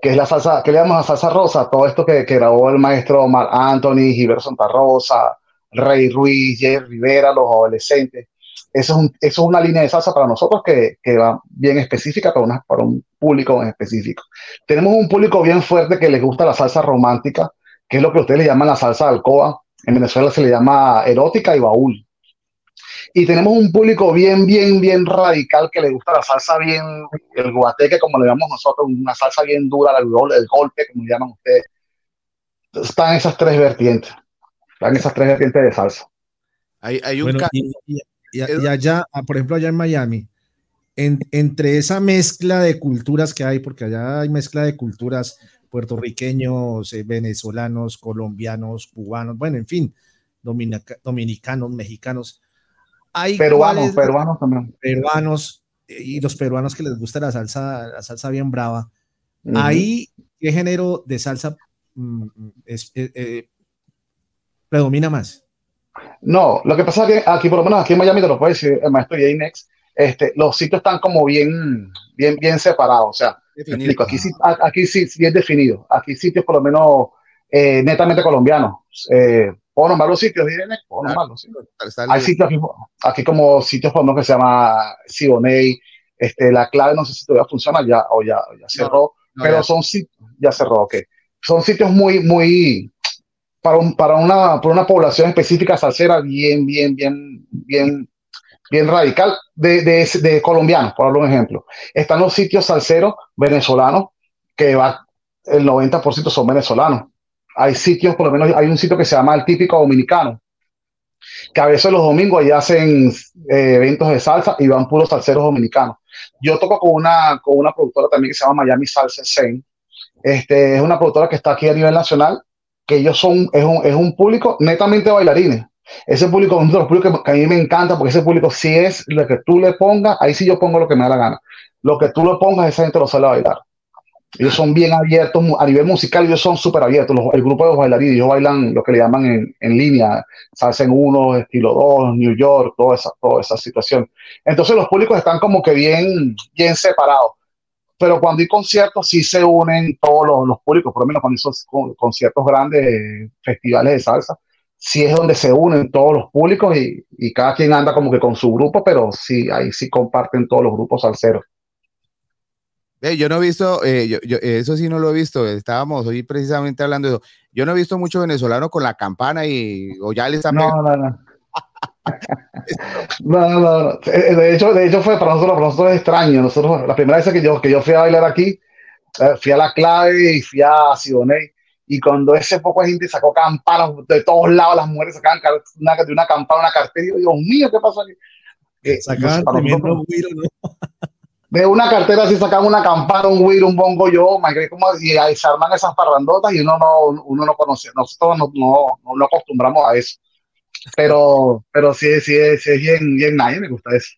F: que es la salsa, que le llamamos la salsa rosa? Todo esto que, que grabó el maestro Mar Anthony, Gilberto Santa Rosa, Rey Ruiz, Jerry Rivera, los adolescentes. Eso es, un- eso es una línea de salsa para nosotros que, que va bien específica para, una, para un público en específico. Tenemos un público bien fuerte que les gusta la salsa romántica, que es lo que ustedes le llaman la salsa de alcoba. En Venezuela se le llama erótica y baúl. Y tenemos un público bien, bien, bien radical que le gusta la salsa bien, el guateque, como le llamamos nosotros, una salsa bien dura, el, el golpe, como le llaman ustedes. Están esas tres vertientes. Están esas tres vertientes de salsa.
A: Hay, hay un
B: Bueno,
A: ca-
B: y, y- y- y allá, ah, por ejemplo, allá en Miami, en- entre esa mezcla de culturas que hay, porque allá hay mezcla de culturas puertorriqueños, eh, venezolanos, colombianos, cubanos, bueno, en fin, dominica- dominicanos, mexicanos. Hay
F: Peruanos, peruanos también.
B: peruanos eh, y los peruanos que les gusta la salsa, la salsa bien brava. Ahí, ¿qué género de salsa mm, es- eh, eh, predomina más?
F: No, lo que pasa es que aquí, por lo menos aquí en Miami, te lo puede decir el maestro J-Nex, este, los sitios están como bien, bien, bien separados. O sea, te
A: definido.
F: explico, aquí sí, aquí sí, sí es definido. Aquí sitios por lo menos eh, netamente colombianos. Eh, ¿Puedo nombrar los sitios, J-Nex? ¿Puedo? Sí.
A: Está
F: Hay sitios aquí, aquí como sitios por lo menos que se llama Siboney, este, la clave no sé si todavía funciona ya o ya, ya cerró,
A: no,
F: pero
A: ya.
F: son sitios, ya cerró, ok. Son sitios muy, muy, para, un, para, una, para una población específica salsera bien, bien, bien, bien, bien radical de, de, de colombianos, por darle un ejemplo. Están los sitios salseros venezolanos, que va, el 90% son venezolanos. Hay sitios, por lo menos hay un sitio que se llama el típico dominicano, que a veces los domingos allá hacen eh, eventos de salsa y van puros salseros dominicanos. Yo toco con una, con una productora también que se llama Miami Salsa Scene. Este, es una productora que está aquí a nivel nacional, ellos son, es un, es un público netamente bailarines. Ese público es uno de los públicos que, a mí me encanta, porque ese público sí es lo que tú le pongas, ahí sí yo pongo lo que me da la gana. Lo que tú le pongas, esa gente lo sale a bailar. Ellos son bien abiertos a nivel musical, ellos son súper abiertos. El grupo de los bailarines, ellos bailan lo que le llaman en, en línea, salsa uno, estilo 2, New York, toda esa, toda esa situación. Entonces los públicos están como que bien, bien separados. Pero cuando hay conciertos sí se unen todos los, los públicos, por lo menos cuando con- conciertos grandes, festivales de salsa, sí es donde se unen todos los públicos y, y cada quien anda como que con su grupo, pero sí, ahí sí comparten todos los grupos salseros.
A: Yo no he visto, eh, yo- yo- eso sí no lo he visto, estábamos hoy precisamente hablando de eso. Yo no he visto mucho venezolano con la campana y o ya le están
F: No, no, no. No, no, no. Eh, De hecho, de hecho fue para nosotros, para nosotros es extraño. Nosotros, la primera vez que yo, que yo fui a bailar aquí, eh, fui a la clave y fui a Siboney. Y cuando ese poco de gente sacó campanas de todos lados, las mujeres sacaban una, de una campana, una cartera, y yo, Dios mío, ¿qué pasó aquí? Eh,
B: Sacaban
F: de una cartera así sacan una campana, un güiro, un bongo yo, y ahí se arman esas parrandotas y uno no, uno no conoce, nosotros no, no, no, no acostumbramos a eso. Pero, pero sí, sí, sí es bien, bien nadie, me gusta eso.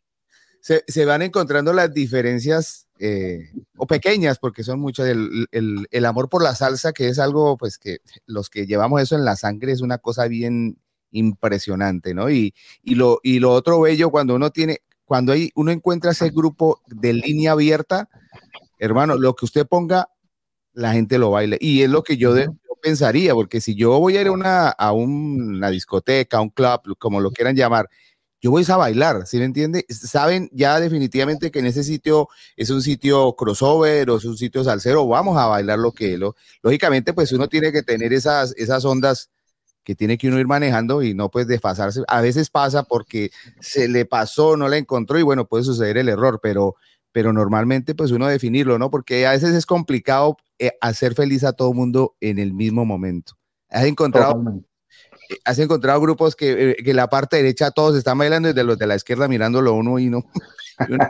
A: se, se van encontrando las diferencias eh, o pequeñas, porque son muchas, el, el- el amor por la salsa, que es algo, pues que los que llevamos eso en la sangre es una cosa bien impresionante, ¿no? Y, y, lo, y lo otro bello, cuando uno tiene, cuando hay, uno encuentra ese grupo de línea abierta, hermano, lo que usted ponga, la gente lo baila. Y es lo que yo, de- pensaría, porque si yo voy a ir a una, a una discoteca, a un club, como lo quieran llamar, yo voy a bailar, ¿sí me entiende? Saben ya definitivamente que en ese sitio es un sitio crossover o es un sitio salsero, vamos a bailar lo que lo. Lógicamente, pues uno tiene que tener esas, esas ondas que tiene que uno ir manejando y no pues desfasarse. A veces pasa porque se le pasó, no la encontró y bueno, puede suceder el error, pero, pero normalmente pues uno definirlo, ¿no? Porque a veces es complicado eh, hacer feliz a todo mundo en el mismo momento. ¿Has encontrado
F: Totalmente.
A: eh, has encontrado grupos que, eh, que la parte derecha todos están bailando y de los de la izquierda mirándolo uno y no. uno-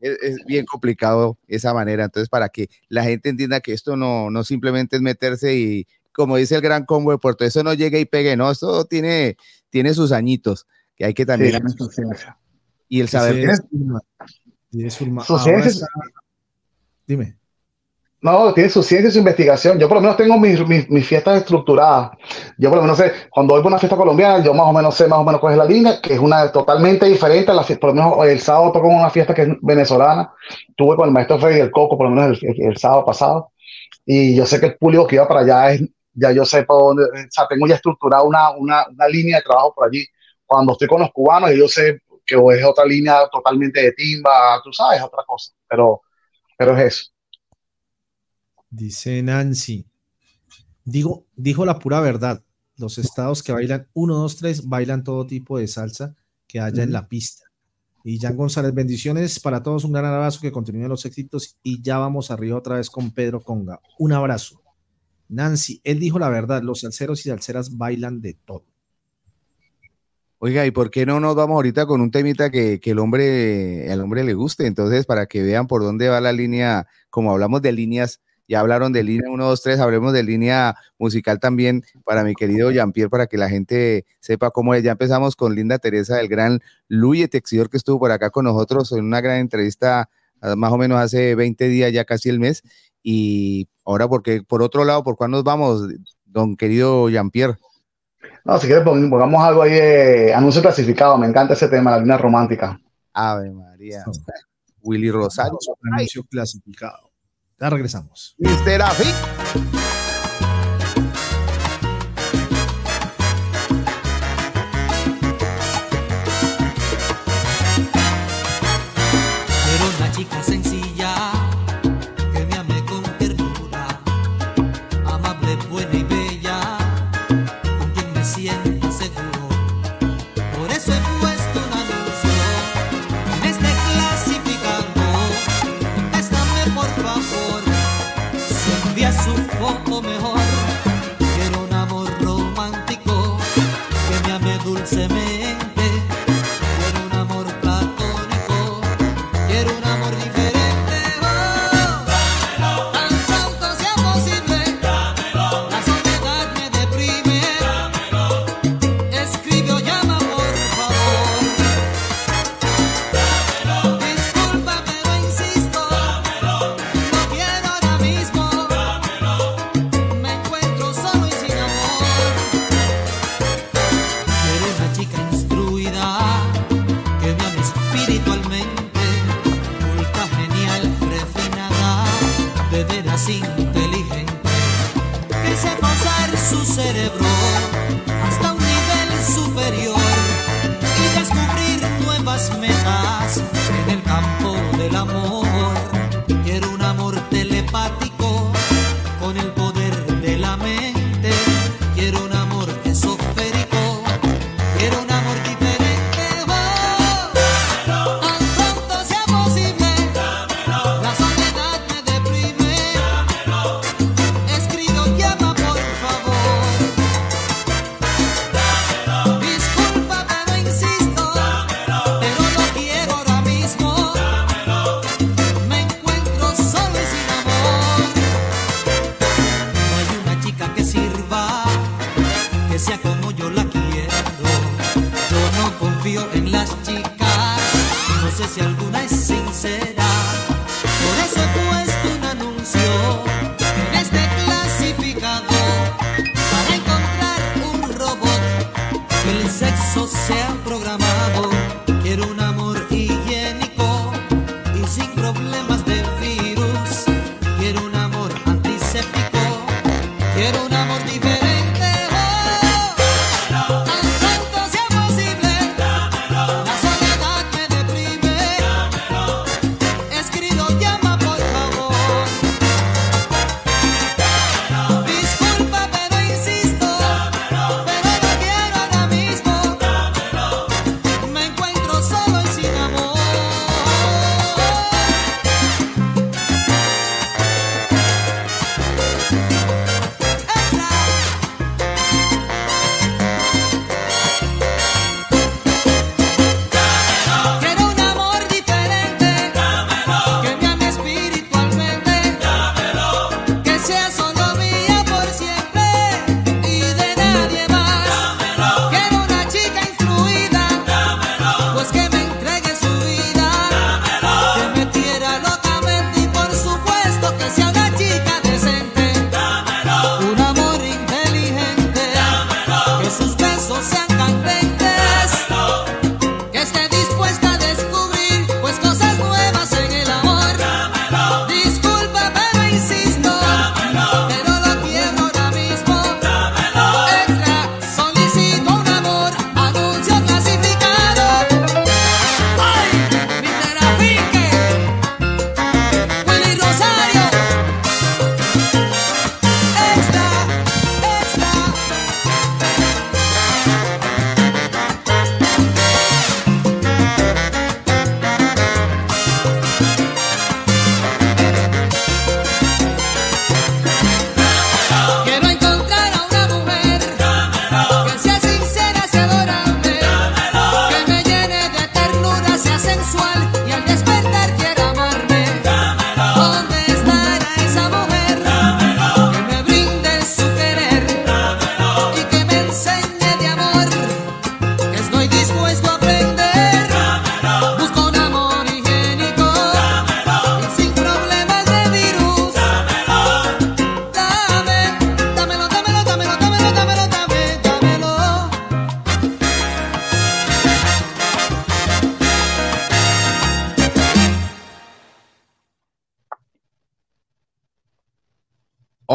A: es, es bien complicado esa manera. Entonces, para que la gente entienda que esto no, no simplemente es meterse y, como dice el gran combo de Puerto, eso no llega y pegue, no, esto tiene, tiene sus añitos, que hay que
F: Sí,
A: también,
F: ciencia.
A: y el saber
B: Sí,
A: que-
B: Zulma.
F: Su ciencia
B: está- Dime.
F: No, tiene su ciencia y su investigación. Yo por lo menos tengo mis, mis, mis fiestas estructuradas. Yo por lo menos sé, cuando voy por una fiesta colombiana, yo más o menos sé más o menos cuál es la línea, que es una totalmente diferente a la fiesta. Por lo menos el sábado toco una fiesta que es venezolana. Tuve con el maestro Freddy el Coco, por lo menos el, el- el sábado pasado. Y yo sé que el público que iba para allá es, ya yo sé por dónde, o sea, tengo ya estructurada una, una, una línea de trabajo por allí. Cuando estoy con los cubanos, yo sé que es otra línea totalmente de timba, tú sabes, otra cosa. Pero, pero es eso.
B: Dice Nancy. Digo, dijo la pura verdad. Los estados que bailan 1, 2, 3 bailan todo tipo de salsa que haya en la pista. Y Jan González, bendiciones para todos. Un gran abrazo, que continúen los éxitos. Y ya vamos arriba otra vez con Pedro Conga. Un abrazo. Nancy, él dijo la verdad. Los salseros y salseras bailan de todo.
A: Oiga, ¿y por qué no nos vamos ahorita con un temita que, el hombre, el hombre le guste? Entonces, para que vean por dónde va la línea, como hablamos de líneas, ya hablaron de línea 1, 2, 3, hablemos de línea musical también para mi querido Jean-Pierre, para que la gente sepa cómo es. Ya empezamos con Linda Teresa, el gran Luis Texidor, que estuvo por acá con nosotros en una gran entrevista ah, más o menos hace 20 días, ya casi el mes. Y ahora, porque por otro lado, ¿por cuál nos vamos, don querido Jean-Pierre?
F: No, si quieres pon- pongamos algo ahí de anuncio clasificado. Me encanta ese tema, la línea romántica.
A: Ave María. Willy Rosario.
B: Anuncio clasificado. Ya regresamos.
A: Mr. Afi.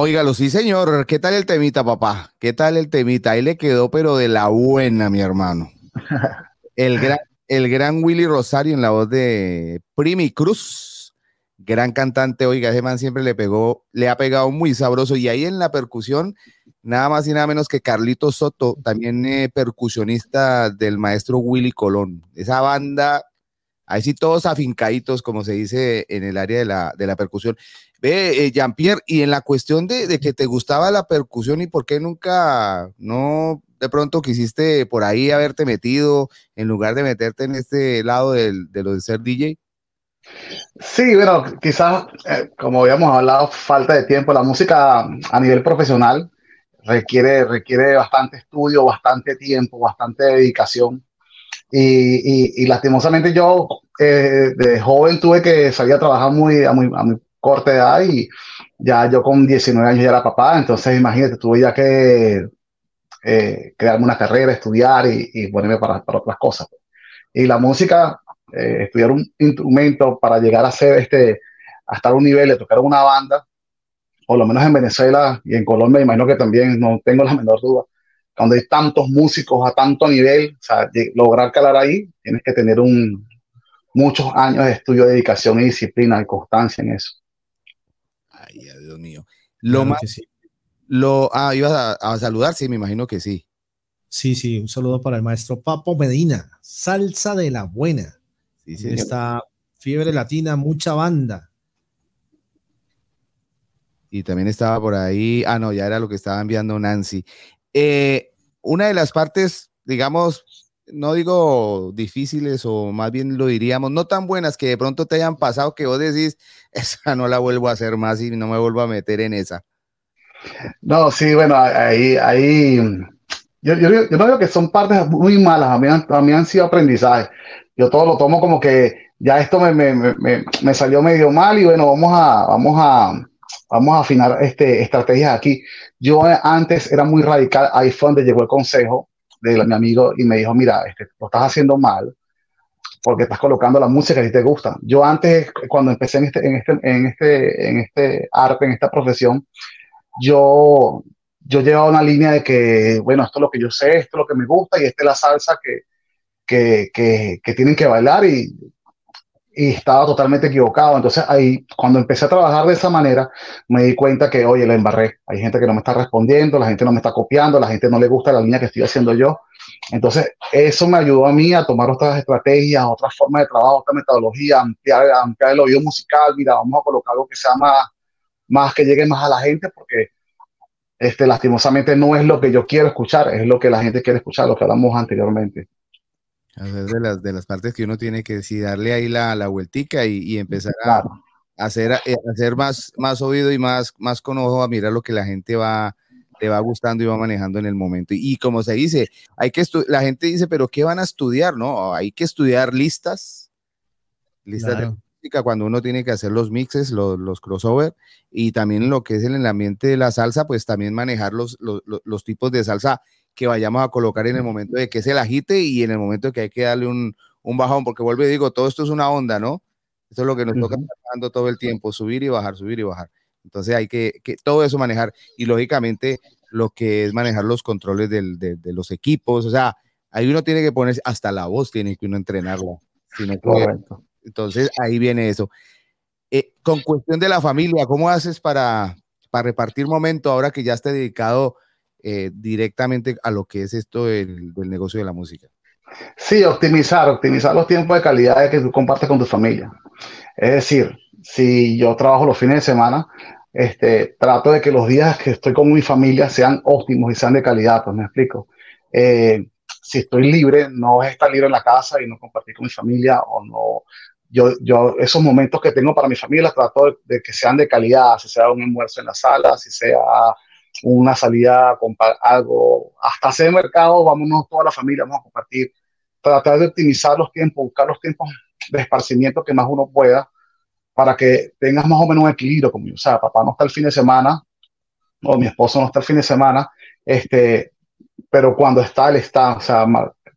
A: Óigalo, sí, señor. ¿Qué tal el temita, papá? ¿Qué tal el temita? Ahí le quedó, pero de la buena, mi hermano. El gran, el gran Willy Rosario en la voz de Primi Cruz. Gran cantante, oiga, ese man siempre le pegó, le ha pegado muy sabroso. Y ahí en la percusión, nada más y nada menos que Carlito Soto, también eh, percusionista del maestro Willy Colón. Esa banda, ahí sí todos afincaditos, como se dice en el área de la, de la percusión. Ve, eh, Jean-Pierre, y en la cuestión de, de que te gustaba la percusión y por qué nunca, no, de pronto quisiste por ahí haberte metido en lugar de meterte en este lado de lo de ser DJ.
F: Sí, bueno, quizás, eh, como habíamos hablado, falta de tiempo. La música a nivel profesional requiere, requiere bastante estudio, bastante tiempo, bastante dedicación. Y, y- y lastimosamente yo eh, de joven tuve que salir a trabajar muy, a, muy, a muy corta edad y ya yo con 19 años ya era papá, entonces imagínate, tuve ya que eh, crearme una carrera, estudiar y, y ponerme para, para otras cosas. Y la música, eh, estudiar un instrumento para llegar a ser este, a estar a un nivel de tocar una banda, por lo menos en Venezuela y en Colombia, imagino que también no tengo la menor duda, cuando hay tantos músicos a tanto nivel, o sea, lograr calar ahí, tienes que tener un, muchos años de estudio, dedicación y disciplina y constancia en eso.
A: Dios mío. Lo
B: Claro
A: más,
B: sí.
A: lo, ah, ibas a, a saludar, sí, me imagino que sí.
B: Sí, sí, un saludo para el maestro Papo Medina, salsa de la buena.
A: Sí, señor.
B: Esta fiebre latina, mucha banda.
A: Y también estaba por ahí, ah, no, ya era lo que estaba enviando Nancy. Eh, una de las partes, digamos, no digo difíciles o más bien lo diríamos, no tan buenas que de pronto te hayan pasado que vos decís, esa no la vuelvo a hacer más y no me vuelvo a meter en esa.
F: No, sí, bueno, ahí, ahí, yo, yo, no digo que son partes muy malas, a mí, a mí han sido aprendizaje. Yo todo lo tomo como que ya esto me, me, me, me- salió medio mal y bueno, vamos a, vamos a, vamos a afinar este, estrategias aquí. Yo antes era muy radical, ahí fue donde llegó el consejo de mi amigo y me dijo, mira, este, lo estás haciendo mal porque estás colocando la música que te gusta. Yo antes, cuando empecé en este, en este, en este, en este arte, en esta profesión, yo, yo llevaba una línea de que, bueno, esto es lo que yo sé, esto es lo que me gusta y esta es la salsa que, que, que, que tienen que bailar y, y estaba totalmente equivocado. Entonces ahí, cuando empecé a trabajar de esa manera, me di cuenta que, oye, la embarré. Hay gente que no me está respondiendo, la gente no me está copiando, la gente no le gusta la línea que estoy haciendo yo. Entonces, eso me ayudó a mí a tomar otras estrategias, otras formas de trabajo, otra metodología, ampliar, ampliar el oído musical. Mira, vamos a colocar algo que sea más, más que llegue más a la gente, porque este, lastimosamente no es lo que yo quiero escuchar, es lo que la gente quiere escuchar, lo que hablamos anteriormente.
A: Es de las, de las partes que uno tiene que sí, darle ahí la, la vueltica y, y empezar a,
F: Claro.
A: a hacer, a hacer más, más oído y más, más con ojo a mirar lo que la gente va, le va gustando y va manejando en el momento. Y, y como se dice, hay que la gente dice, pero ¿qué van a estudiar? No, hay que estudiar listas, listas de
B: Claro.
A: música cuando uno tiene que hacer los mixes, los, los crossover y también lo que es en el ambiente de la salsa, pues también manejar los, los- los tipos de salsa que vayamos a colocar en el momento de que se la agite y en el momento de que hay que darle un, un bajón, porque vuelvo y digo, todo esto es una onda, ¿no? Esto es lo que nos toca
F: Ujú.
A: estar dando todo el tiempo, subir y bajar, subir y bajar. Entonces hay que, que todo eso manejar y lógicamente lo que es manejar los controles del- de, de los equipos, o sea, ahí uno tiene que ponerse, hasta la voz tiene que uno entrenarla. Si no entonces ahí viene eso. Eh, con cuestión de la familia, ¿cómo haces para, para repartir momento ahora que ya esté dedicado eh, directamente a lo que es esto del, negocio de la música?
F: Sí, optimizar, optimizar los tiempos de calidad que tú compartes con tu familia. Es decir, si yo trabajo los fines de semana, este, trato de que los días que estoy con mi familia sean óptimos y sean de calidad, pues me explico. Eh, si estoy libre, no es estar libre en la casa y no compartir con mi familia o no. Yo, yo esos momentos que tengo para mi familia trato de, de que sean de calidad, si sea un almuerzo en la sala, si sea una salida algo, hasta hacer mercado, vámonos toda la familia, vamos a compartir tratar de optimizar los tiempos, buscar los tiempos de esparcimiento que más uno pueda para que tengas más o menos un equilibrio conmigo. O sea, papá no está el fin de semana, o mi esposo no está el fin de semana, este, pero cuando está, él está, o sea,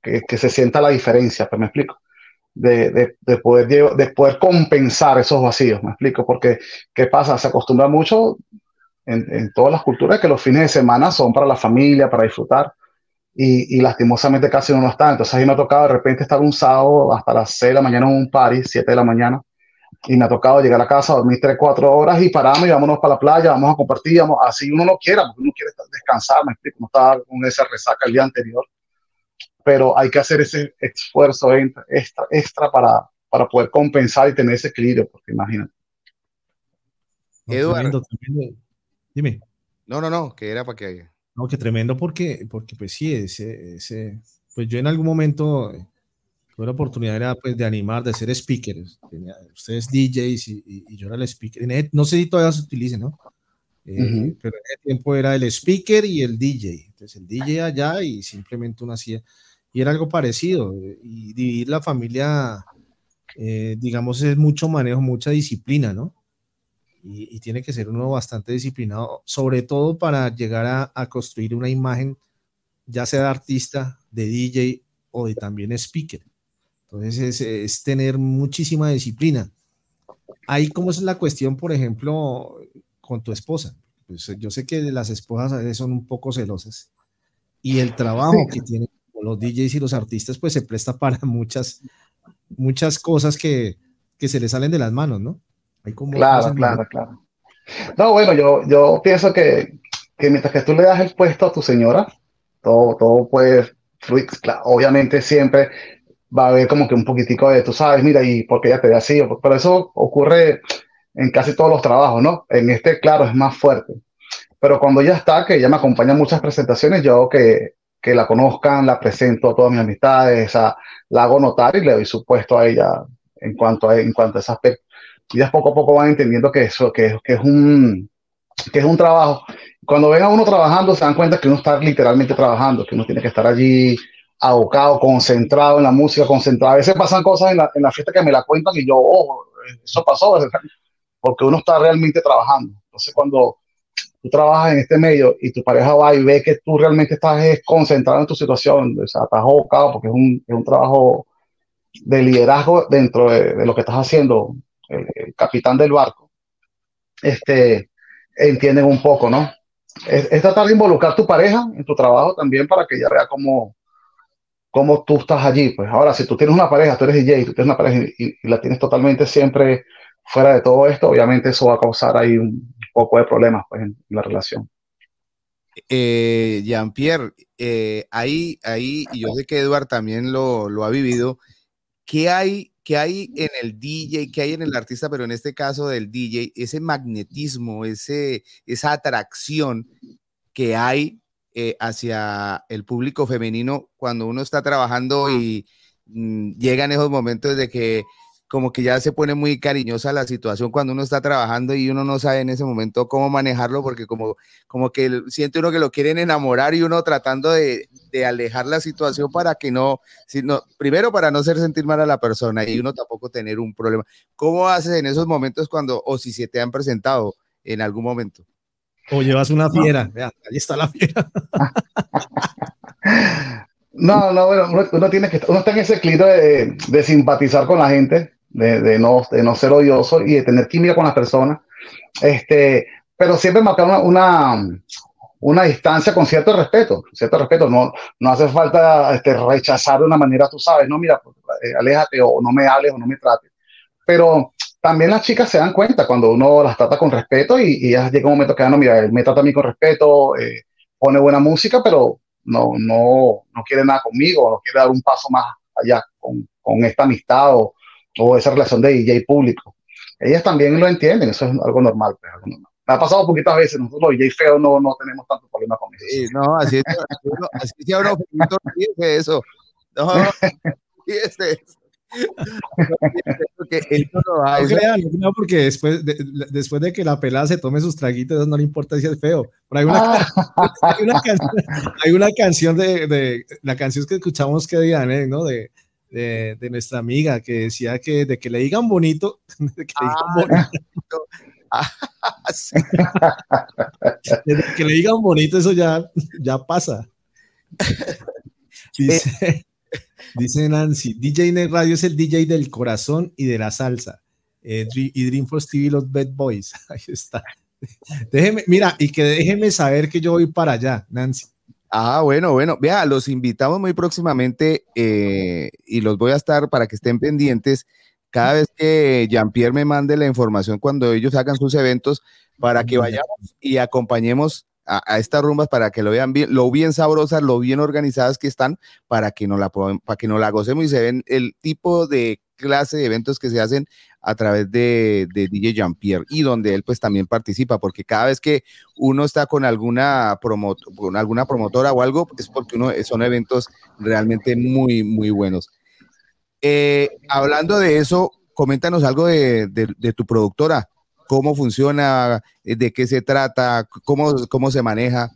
F: que, que se sienta la diferencia, pues me explico, de, de, de poder, de poder compensar esos vacíos, me explico, porque ¿qué pasa? Se acostumbra mucho en, en todas las culturas que los fines de semana son para la familia, para disfrutar y, y lastimosamente casi uno no está. Entonces ahí me ha tocado de repente estar un sábado hasta las 6 de la mañana en un party, 7 de la mañana, y me ha tocado llegar a casa, dormir 3, 4 horas y pararme y vámonos para la playa, vamos a compartir, vamos, así uno no quiera, porque uno quiere estar- descansar, me explico, no está con esa resaca el día anterior, pero hay que hacer ese esfuerzo extra, extra, para, para poder compensar y tener ese equilibrio, porque imagínate.
A: Eduardo.
B: tremendo, tremendo. Dime.
A: No, no, no, que era para que...
B: No, que tremendo porque, porque pues sí, ese, ese, pues yo en algún momento eh, tuve la oportunidad era, pues, de animar, de ser speaker. Tenía, ustedes DJs y, y- y yo era el speaker. En ese- no sé si todavía se utilice, ¿no? Eh,
F: Ujú.
B: Pero en ese tiempo era el speaker y el DJ. Entonces el DJ allá y simplemente uno hacía. Y era algo parecido. eh, Y dividir la familia, eh, digamos, es mucho manejo, mucha disciplina, ¿no? Y, y tiene que ser uno bastante disciplinado, sobre todo para llegar a, a construir una imagen, ya sea de artista, de DJ o de también speaker. Entonces es, es tener muchísima disciplina. Ahí cómo es la cuestión, por ejemplo, con tu esposa. Pues yo sé que las esposas a veces son un poco celosas y el trabajo que tienen los DJs y los artistas pues se presta para muchas, muchas cosas que, que se les salen de las manos, ¿no? Hay como
F: Claro, claro, claro. No, bueno, yo, yo pienso que, que mientras que tú le das el puesto a tu señora, todo, todo puede fluir. Claro, obviamente siempre va a haber como que un poquitico de, tú sabes, mira, y porque ella te ve así, pero eso ocurre en casi todos los trabajos, ¿no? En este, claro, es más fuerte. Pero cuando ya está, que ella me acompaña en muchas presentaciones, yo que, que la conozcan, la presento a todas mis amistades, la hago notar y le doy su puesto a ella en cuanto a, en cuanto a ese aspecto. Ya poco a poco van entendiendo que eso, que, que es un, que es un trabajo. Cuando ven a uno trabajando, se dan cuenta que uno está literalmente trabajando, que uno tiene que estar allí abocado, concentrado en la música, concentrado. A veces pasan cosas en la, en la fiesta que me la cuentan y yo, oh, eso pasó, porque uno está realmente trabajando. Entonces, cuando tú trabajas en este medio y tu pareja va y ve que tú realmente estás concentrado en tu situación, o sea, estás abocado porque es un, es un trabajo de liderazgo dentro de, de lo que estás haciendo, el, capitán del barco, este, entienden un poco, ¿no? es, es tratar de involucrar tu pareja en tu trabajo también para que ella vea cómo, cómo tú estás allí. Pues ahora, si tú tienes una pareja, tú eres DJ, tú tienes una pareja y, la tienes totalmente siempre fuera de todo esto, obviamente eso va a causar ahí un poco de problemas pues, en, la relación.
A: Eh, Jean-Pierre, eh, ahí, ahí, yo sé que Eduard también lo, lo ha vivido, ¿qué hay, ¿qué hay en el DJ, qué hay en el artista, pero en este caso del DJ, ese magnetismo, ese, esa atracción que hay eh, hacia el público femenino cuando uno está trabajando y mm, llegan esos momentos de que como que ya se pone muy cariñosa la situación cuando uno está trabajando y uno no sabe en ese momento cómo manejarlo porque como, como que siente uno que lo quieren enamorar y uno tratando de, de alejar la situación para que no, si no, primero para no hacer sentir mal a la persona y uno tampoco tener un problema. ¿Cómo haces en esos momentos cuando, o si se te han presentado en algún momento?
B: O llevas una fiera. Vea, ahí está la fiera.
F: No, no, bueno, uno, uno tiene que, uno está en ese de, de simpatizar con la gente, de, de no, de no ser odioso y de tener química con las personas. Este, pero siempre marcar una, una, una distancia con cierto respeto, cierto respeto. No, no hace falta este, rechazar de una manera, tú sabes, no, mira, eh, aléjate o no me hables o no me trates. Pero también las chicas se dan cuenta cuando uno las trata con respeto y, y ya llega un momento que, ah, no, mira, él me trata a mí con respeto, eh, pone buena música, pero no, no, no quiere nada conmigo, no quiere dar un paso más allá con, con esta amistad o, o esa relación de DJ público. Ellas también lo entienden, eso es algo normal. Pues, algo normal. Me ha pasado poquitas veces, nosotros los DJ feos no, no tenemos tanto problema con eso.
A: Sí, no, así es, así uno, Fernando, ríese eso. No, ríese eso. No
B: No crean, no porque después de, después de que la pelada se tome sus traguitos, no le importa si es feo. Pero hay una,
F: Ah,
B: hay una canción, hay una canción de, de- la canción que escuchamos que Diane, ¿no? De, de, de nuestra amiga que decía que de que le digan bonito, de que le digan bonito,
A: Ah, sí.
B: desde que le digan bonito, eso ya, ya pasa. Dice, dice Nancy, DJ Net Radio es el DJ del corazón y de la salsa. Eh, y Dream for Stevie los Bad Boys. Ahí está. Déjeme, mira, y que déjeme saber que yo voy para allá, Nancy.
A: Ah, bueno, bueno. Vea, los invitamos muy próximamente eh, y los voy a estar para que estén pendientes cada vez que Jean-Pierre me mande la información cuando ellos hagan sus eventos para que vayamos y acompañemos a, a estas rumbas para que lo vean bien, lo bien sabrosas, lo bien organizadas que están, para que no la para que no la gocemos y se ven el tipo de clase de eventos que se hacen a través de, DJ Jean-Pierre y donde él pues también participa, porque cada vez que uno está con alguna, promo- con alguna promotora o algo, es porque uno, son eventos realmente muy, muy buenos. Eh, hablando de eso, coméntanos algo de, de- tu productora, cómo funciona, eh, de qué se trata, cómo, cómo se maneja.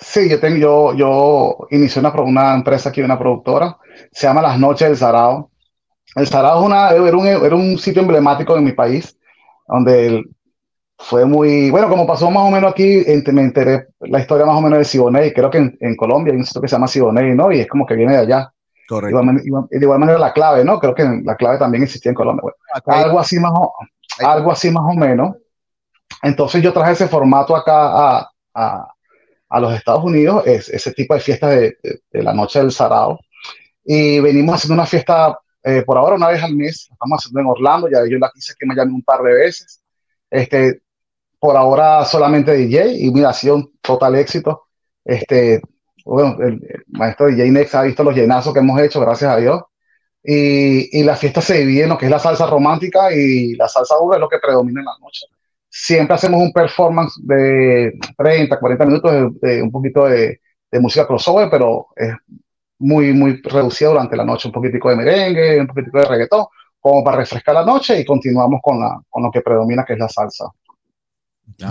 F: Sí, yo tengo, yo, yo inicié una, una empresa aquí, una productora, se llama Las Noches del Sarao. El Sarao una, era, un, era un sitio emblemático en mi país, donde fue muy, bueno, como pasó más o menos aquí, me enteré la historia más o menos de Siboney, creo que en, en Colombia hay un sitio que se llama Siboney, ¿no? Y es como que viene de allá. De
A: Correcto.
F: igual, man- igual- de igual manera la clave, ¿no? Creo que la clave también existía en Colombia. Bueno, algo así más o, algo así más o menos. Entonces yo traje ese formato acá a, a, a los Estados Unidos, es, ese tipo de fiestas de, de- de la noche del Sarao. Y venimos haciendo una fiesta eh, por ahora una vez al mes, estamos haciendo en Orlando, ya yo la quise que me llamen un par de veces. Este, por ahora solamente DJ y mira, ha sido un total éxito. Este, bueno, el, maestro DJ Nex ha visto los llenazos que hemos hecho, gracias a Dios. Y, y la fiesta se divide en lo que es la salsa romántica y la salsa dura es lo que predomina en la noche. Siempre hacemos un performance de 30, 40 minutos de, de un poquito de, de música crossover, pero es muy, muy reducido durante la noche. Un poquitico de merengue, un poquitico de reggaetón, como para refrescar la noche y continuamos con, la, con lo que predomina, que es la salsa.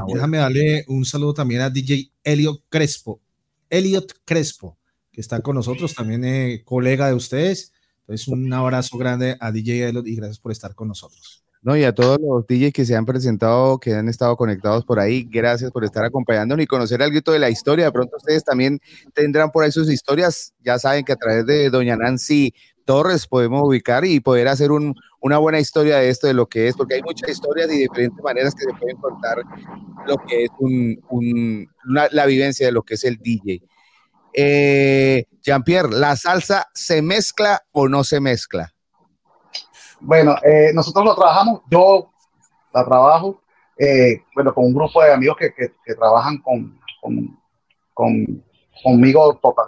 B: Déjame darle un saludo también a DJ Elliot Crespo. Elliot Crespo, que está con nosotros, también eh, colega de ustedes. Entonces, un abrazo grande a DJ Elliot y gracias por estar con nosotros.
A: No, y a todos los DJs que se han presentado, que han estado conectados por ahí, gracias por estar acompañándonos y conocer algo de la historia. De pronto ustedes también tendrán por ahí sus historias. Ya saben que a través de Doña Nancy Torres podemos ubicar y poder hacer un, una buena historia de esto, de lo que es, porque hay muchas historias y diferentes maneras que se pueden contar lo que es un, un, la vivencia de lo que es el DJ. Eh, Jean-Pierre, ¿la salsa se mezcla o no se mezcla?
F: Bueno, eh, nosotros lo trabajamos, yo la trabajo, eh, bueno, con un grupo de amigos que, que, trabajan con, con, con, conmigo total,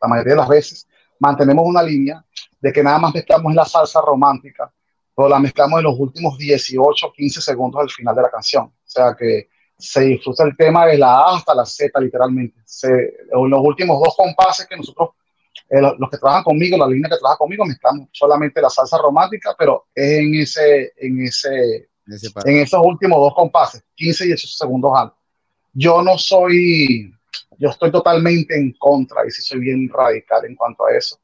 F: la mayoría de las veces mantenemos una línea de que nada más mezclamos la salsa romántica, pero la mezclamos en los últimos 18, 15 segundos al final de la canción. O sea que se disfruta el tema de la A hasta la Z, literalmente. Se, en los últimos dos compases que nosotros, eh, los que trabajan conmigo, la línea que trabaja conmigo, mezclamos solamente la salsa romántica, pero es en ese, en ese, en esos últimos dos compases, 15 y 18 segundos antes. Yo no soy, yo estoy totalmente en contra, y sí soy bien radical en cuanto a eso,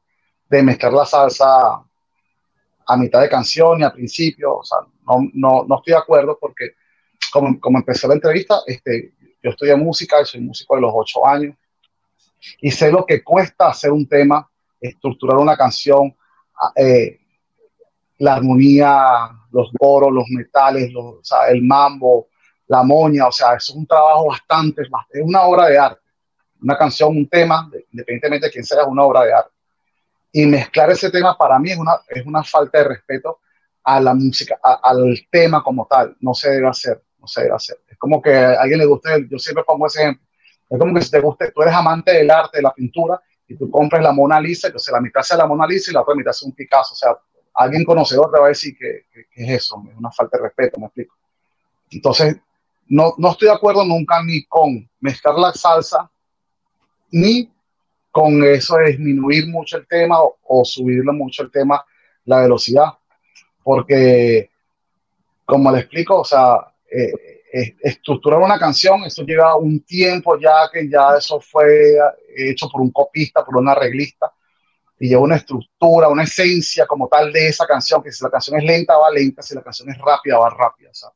F: de mezclar la salsa a mitad de canción y al principio, o sea, no, no, no estoy de acuerdo porque como, como empecé la entrevista, este, yo estudié música, soy músico de los ocho años y sé lo que cuesta hacer un tema, estructurar una canción, eh, la armonía, los coros, los metales, los, o sea, el mambo, la moña, o sea, es un trabajo bastante, es una obra de arte. Una canción, un tema, independientemente de quién sea, es una obra de arte. Y mezclar ese tema para mí es una, es una falta de respeto a la música, al tema como tal. No se debe hacer, no se debe hacer. Es como que a alguien le guste, yo siempre pongo ese ejemplo. Es como que si te guste, tú eres amante del arte, de la pintura, y tú compras la Mona Lisa, entonces la mitad sea la Mona Lisa y la otra mitad sea un Picasso. O sea, alguien conocedor te va a decir que, que, que es eso, es una falta de respeto, me explico. Entonces, no, no estoy de acuerdo nunca ni con mezclar la salsa, ni con eso de disminuir mucho el tema o, o subirle mucho el tema, la velocidad, porque, como le explico, o sea, eh, eh, estructurar una canción, eso lleva un tiempo ya que ya eso fue hecho por un copista, por un arreglista, y lleva una estructura, una esencia como tal de esa canción, que si la canción es lenta va lenta, si la canción es rápida va rápida. O sea,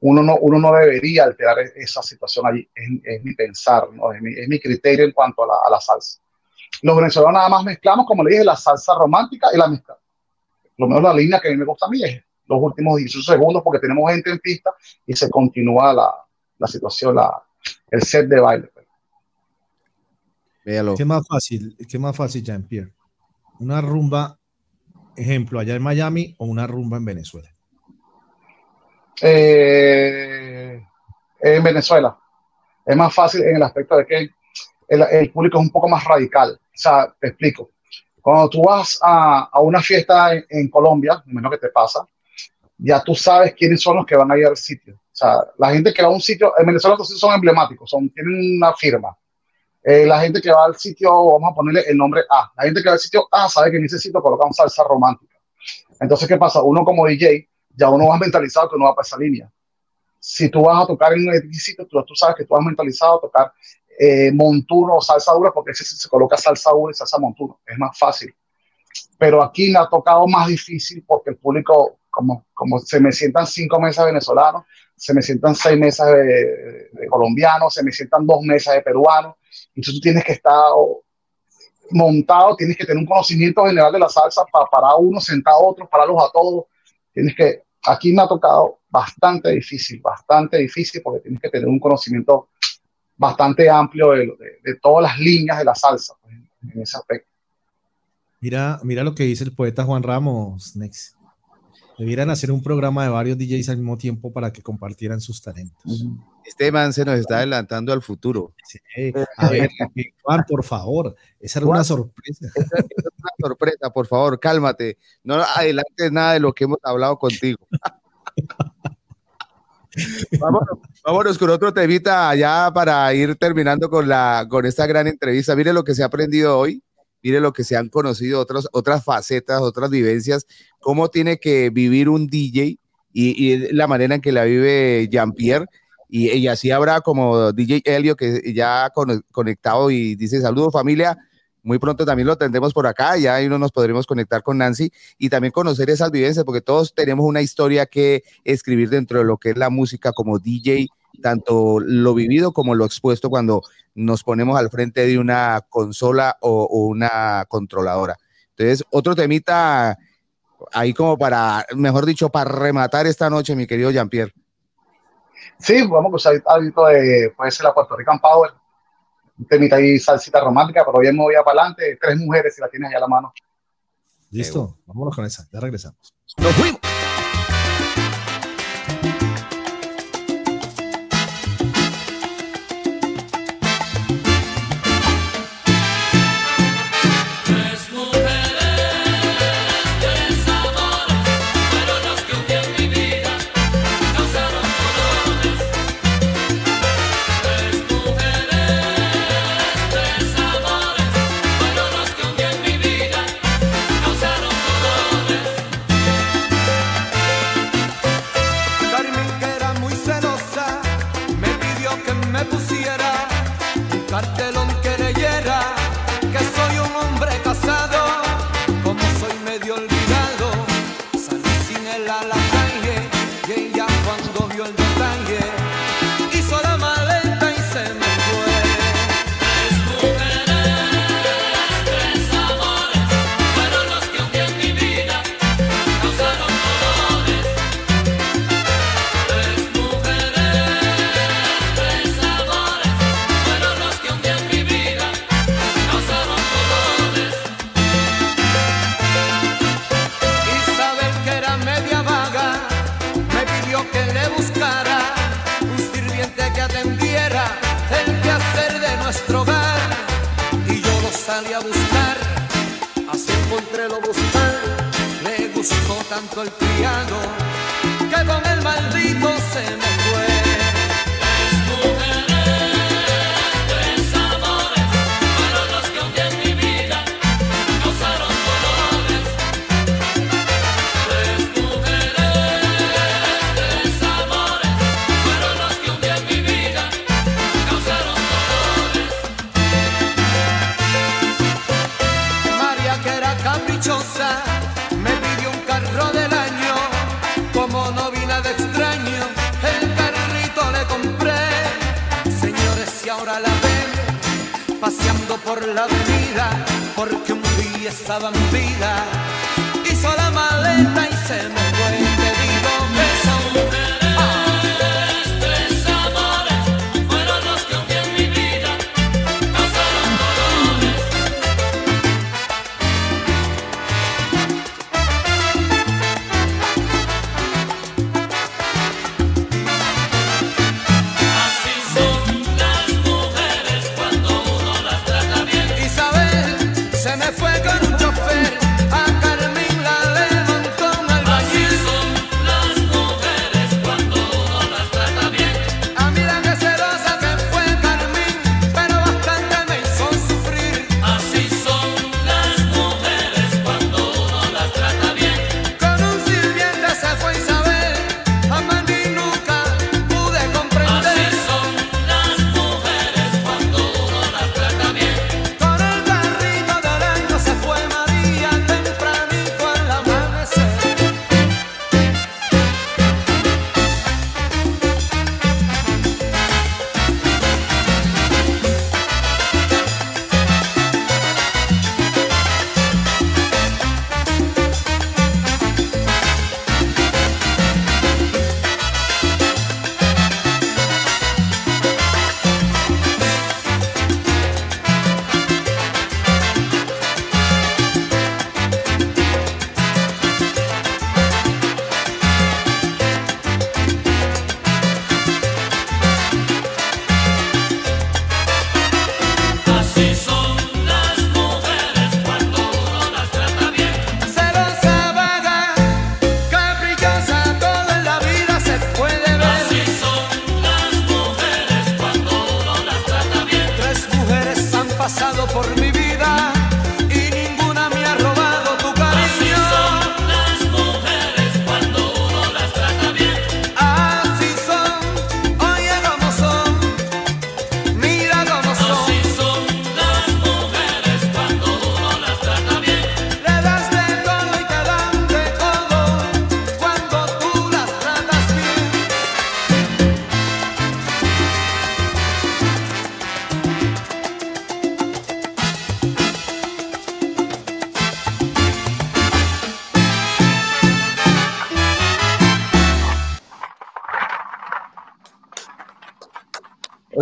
F: uno no, uno no debería alterar esa situación allí, es, mi pensar, ¿no? es, mi, es, mi, criterio en cuanto a la, salsa. Los venezolanos nada más mezclamos, como le dije, la salsa romántica y la mezcla. Lo menos la línea que me gusta a mí es los últimos 18 segundos porque tenemos gente en pista y se continúa la, la situación, la, el set de baile.
B: Véalo. ¿Qué más fácil, qué más fácil, Jean-Pierre? Una rumba, ejemplo, allá en Miami o una rumba en Venezuela.
F: Eh, en Venezuela. Es más fácil en el aspecto de que el, el, público es un poco más radical. O sea, te explico. Cuando tú vas a, a una fiesta en, en Colombia, menos que te pasa, ya tú sabes quiénes son los que van a ir al sitio. O sea, la gente que va a un sitio, en Venezuela los son emblemáticos, son, tienen una firma. Eh, la gente que va al sitio, vamos a ponerle el nombre A. La gente que va al sitio A sabe que en ese sitio colocan salsa romántica. Entonces, ¿qué pasa? Uno como DJ, ya uno va mentalizado que uno va para esa línea. Si tú vas a tocar en un sitio, tú, tú sabes que tú vas mentalizado a tocar eh, montuno o salsa dura, porque ese se coloca salsa dura y salsa montuno. Es más fácil. Pero aquí me ha tocado más difícil porque el público como, como se me sientan cinco mesas venezolanos, se me sientan seis mesas de, de colombianos, se me sientan dos mesas de peruanos, entonces tú tienes que estar montado, tienes que tener un conocimiento general de la salsa para parar uno, sentar a otro, pararlos a todos, tienes que, aquí me ha tocado bastante difícil, bastante difícil, porque tienes que tener un conocimiento bastante amplio de, de, de todas las líneas de la salsa pues, en ese aspecto.
B: Mira, mira lo que dice el poeta Juan Ramos, Next. Debieran hacer un programa de varios DJs al mismo tiempo para que compartieran sus talentos.
A: Este man se nos está adelantando al futuro.
B: Sí. A ver, Juan, por favor, esa era una sorpresa.
A: Esa, es una sorpresa, por favor, cálmate. No adelantes nada de lo que hemos hablado contigo. vámonos, vámonos, con otro temita ya para ir terminando con, la, con esta gran entrevista. Mire lo que se ha aprendido hoy mire lo que se han conocido, otras, otras facetas, otras vivencias, cómo tiene que vivir un DJ y, y la manera en que la vive Jean-Pierre. Y, y, así habrá como DJ Helio que ya con, conectado y dice saludos familia. Muy pronto también lo tendremos por acá, ya ahí no nos podremos conectar con Nancy y también conocer esas vivencias, porque todos tenemos una historia que escribir dentro de lo que es la música como DJ, tanto lo vivido como lo expuesto cuando nos ponemos al frente de una consola o, una controladora.
G: Entonces, otro temita ahí como para, mejor dicho, para rematar esta noche, mi querido Jean-Pierre.
F: Sí, vamos a usar hábito de, puede ser la Puerto Rican Power, un temita ahí salsita romántica, pero bien movida para adelante, tres mujeres si la tienes ahí a la mano.
B: Listo, vámonos con esa, ya regresamos.
G: ¡Nos fuimos!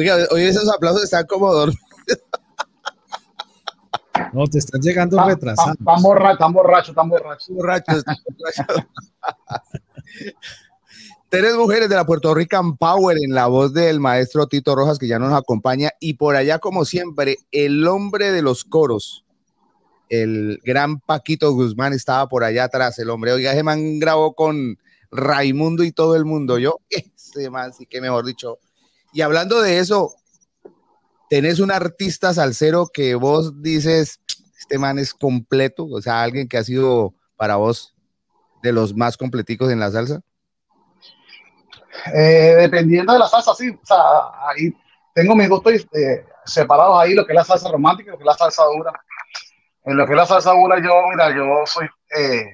A: Oiga, hoy esos aplausos están como dormidos.
B: No, te están llegando
F: Tan-
B: retrasados.
F: tan- tan borracho, tan borracho, tan borracho.
A: borrachos. Tres mujeres de la Puerto Rican Power en la voz del maestro Tito Rojas, que ya nos acompaña. Y por allá, como siempre, el hombre de los coros, el gran Paquito Guzmán, estaba por allá atrás. El hombre, oiga, ese man grabó con Raimundo y todo el mundo. Yo, ese man, sí que mejor dicho. Y hablando de eso, tenés un artista salsero que vos dices, este man es completo, o sea, alguien que ha sido para vos de los más completicos en la salsa.
F: Eh, dependiendo de la salsa, sí. O sea, ahí tengo mis gustos eh, separados ahí, lo que es la salsa romántica y lo que es la salsa dura. En lo que es la salsa dura, yo, mira, yo soy eh,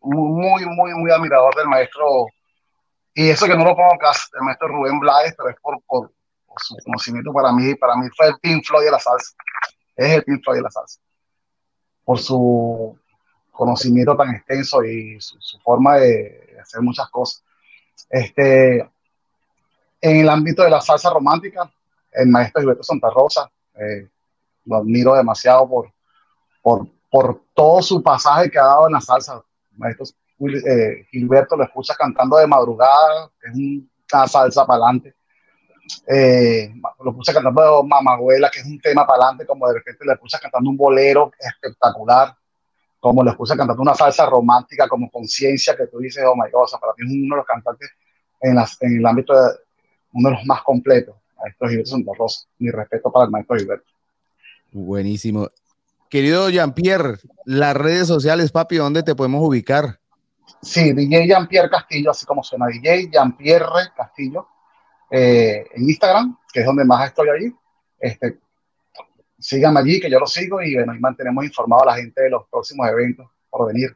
F: muy, muy, muy admirador del maestro, y eso que no lo pongo acá, el maestro Rubén Blades, pero es por, su conocimiento para mí, para mí fue el Pink Floyd de la salsa. Es el Pink Floyd de la salsa. Por su conocimiento tan extenso y su, forma de hacer muchas cosas. Este, en el ámbito de la salsa romántica, el maestro Gilberto Santa Rosa, eh, lo admiro demasiado por, por, por todo su pasaje que ha dado en la salsa. Maestro eh, Gilberto lo escucha cantando de madrugada, es una salsa para adelante. Eh, lo escucha cantando de Mamagüela, que es un tema para adelante, como de repente le escucha cantando un bolero espectacular, como le escucha cantando una salsa romántica, como conciencia, que tú dices, oh my God, o sea, para mí es uno de los cantantes en, el ámbito de uno de los más completos, maestro Gilberto Santa. Mi respeto para el maestro Gilberto.
A: Buenísimo. Querido Jean-Pierre, las redes sociales, papi, ¿dónde te podemos ubicar?
F: Sí, DJ Jean-Pierre Castillo, así como suena, DJ Jean-Pierre Castillo, eh, en Instagram, que es donde más estoy allí. Este, síganme allí, que yo lo sigo y bueno, ahí mantenemos informado a la gente de los próximos eventos por venir.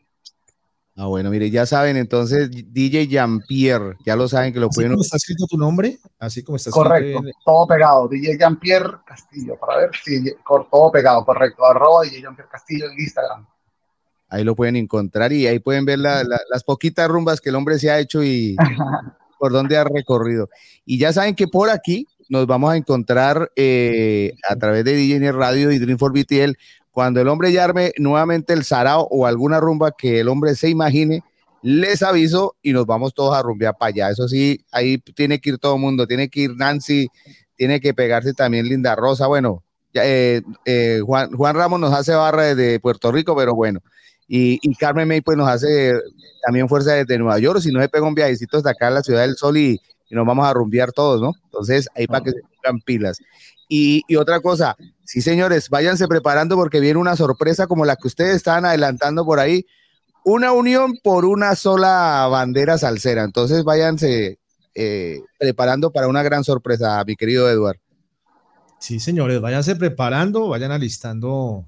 A: Ah, bueno, mire, ya saben, entonces DJ Jean-Pierre, ya lo saben que lo
B: Así
A: pueden.
B: como está escrito tu nombre, así como está
F: Correcto,
B: escrito.
F: todo pegado, DJ Jean-Pierre Castillo, para ver si todo pegado, correcto, arroba DJ Jean-Pierre Castillo en Instagram.
A: Ahí lo pueden encontrar y ahí pueden ver la, la, las poquitas rumbas que el hombre se ha hecho y por dónde ha recorrido. Y ya saben que por aquí nos vamos a encontrar eh, a través de DJ Radio y Dream for BTL cuando el hombre ya arme nuevamente el sarao o alguna rumba que el hombre se imagine, les aviso y nos vamos todos a rumbear para allá. Eso sí, ahí tiene que ir todo el mundo, tiene que ir Nancy, tiene que pegarse también Linda Rosa. Bueno, eh, eh, Juan, Juan, Ramos nos hace barra desde Puerto Rico, pero bueno. Y, y, Carmen May pues nos hace también fuerza desde Nueva York, si no se pega un viajecito hasta acá en la Ciudad del Sol y, y nos vamos a rumbear todos, ¿no? Entonces, ahí para que se pongan pilas. Y, y, otra cosa, sí, señores, váyanse preparando porque viene una sorpresa como la que ustedes estaban adelantando por ahí. Una unión por una sola bandera salsera. Entonces, váyanse eh, preparando para una gran sorpresa, mi querido Eduardo.
B: Sí, señores, váyanse preparando, vayan alistando,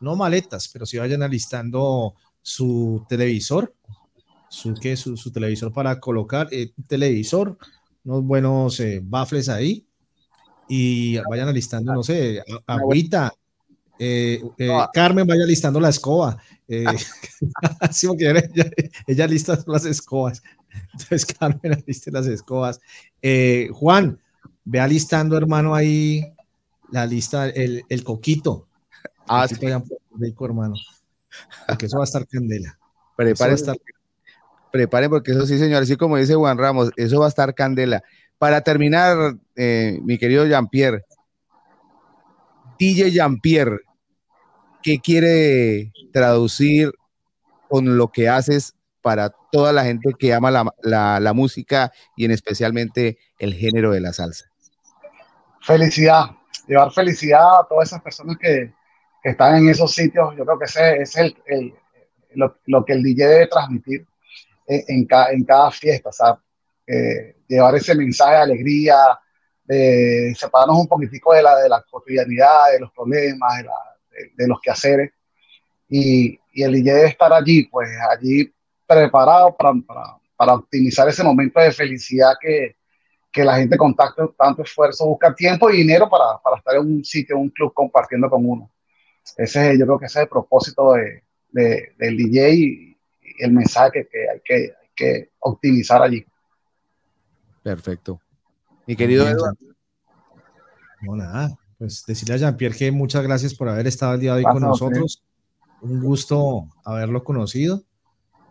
B: no maletas, pero sí vayan alistando su televisor, su, ¿qué? su, su televisor para colocar, eh, televisor, unos buenos eh, baffles ahí y vayan alistando, no sé, agüita. Eh, eh, no. Carmen vaya listando la escoba. Eh, porque ella, ella, lista las escobas. Entonces, Carmen aliste las escobas. Juan, ve alistando, hermano, ahí la lista, el, el coquito.
A: Ah,
B: sí. rico, hermano. Porque eso va a estar candela.
A: Preparen, estar... preparen, porque eso sí, señor, así como dice Juan Ramos, eso va a estar candela. Para terminar, eh, mi querido Jean-Pierre, DJ Jean-Pierre, ¿qué quiere traducir con lo que haces para toda la gente que ama la, la, la, música y en especialmente el género de la salsa?
F: Felicidad, llevar felicidad a todas esas personas que están en esos sitios. Yo creo que ese, es el, lo, lo, que el DJ debe transmitir en, en, cada, en cada fiesta, ¿sabes? Eh, llevar ese mensaje de alegría, de separarnos un poquitico de la, de la cotidianidad, de los problemas, de, la, de, de los quehaceres. Y, y, el DJ debe estar allí, pues allí preparado para, para, para optimizar ese momento de felicidad que, que la gente con tanto, esfuerzo busca tiempo y dinero para, para estar en un sitio, un club compartiendo con uno. Ese, yo creo que ese es el propósito de, de, del DJ y, el mensaje que hay que, hay que optimizar allí.
A: Perfecto. Mi querido Eduardo.
B: No, nada. Pues decirle a Jean-Pierre que muchas gracias por haber estado el día de hoy con
F: Pasa,
B: nosotros. Un gusto haberlo conocido.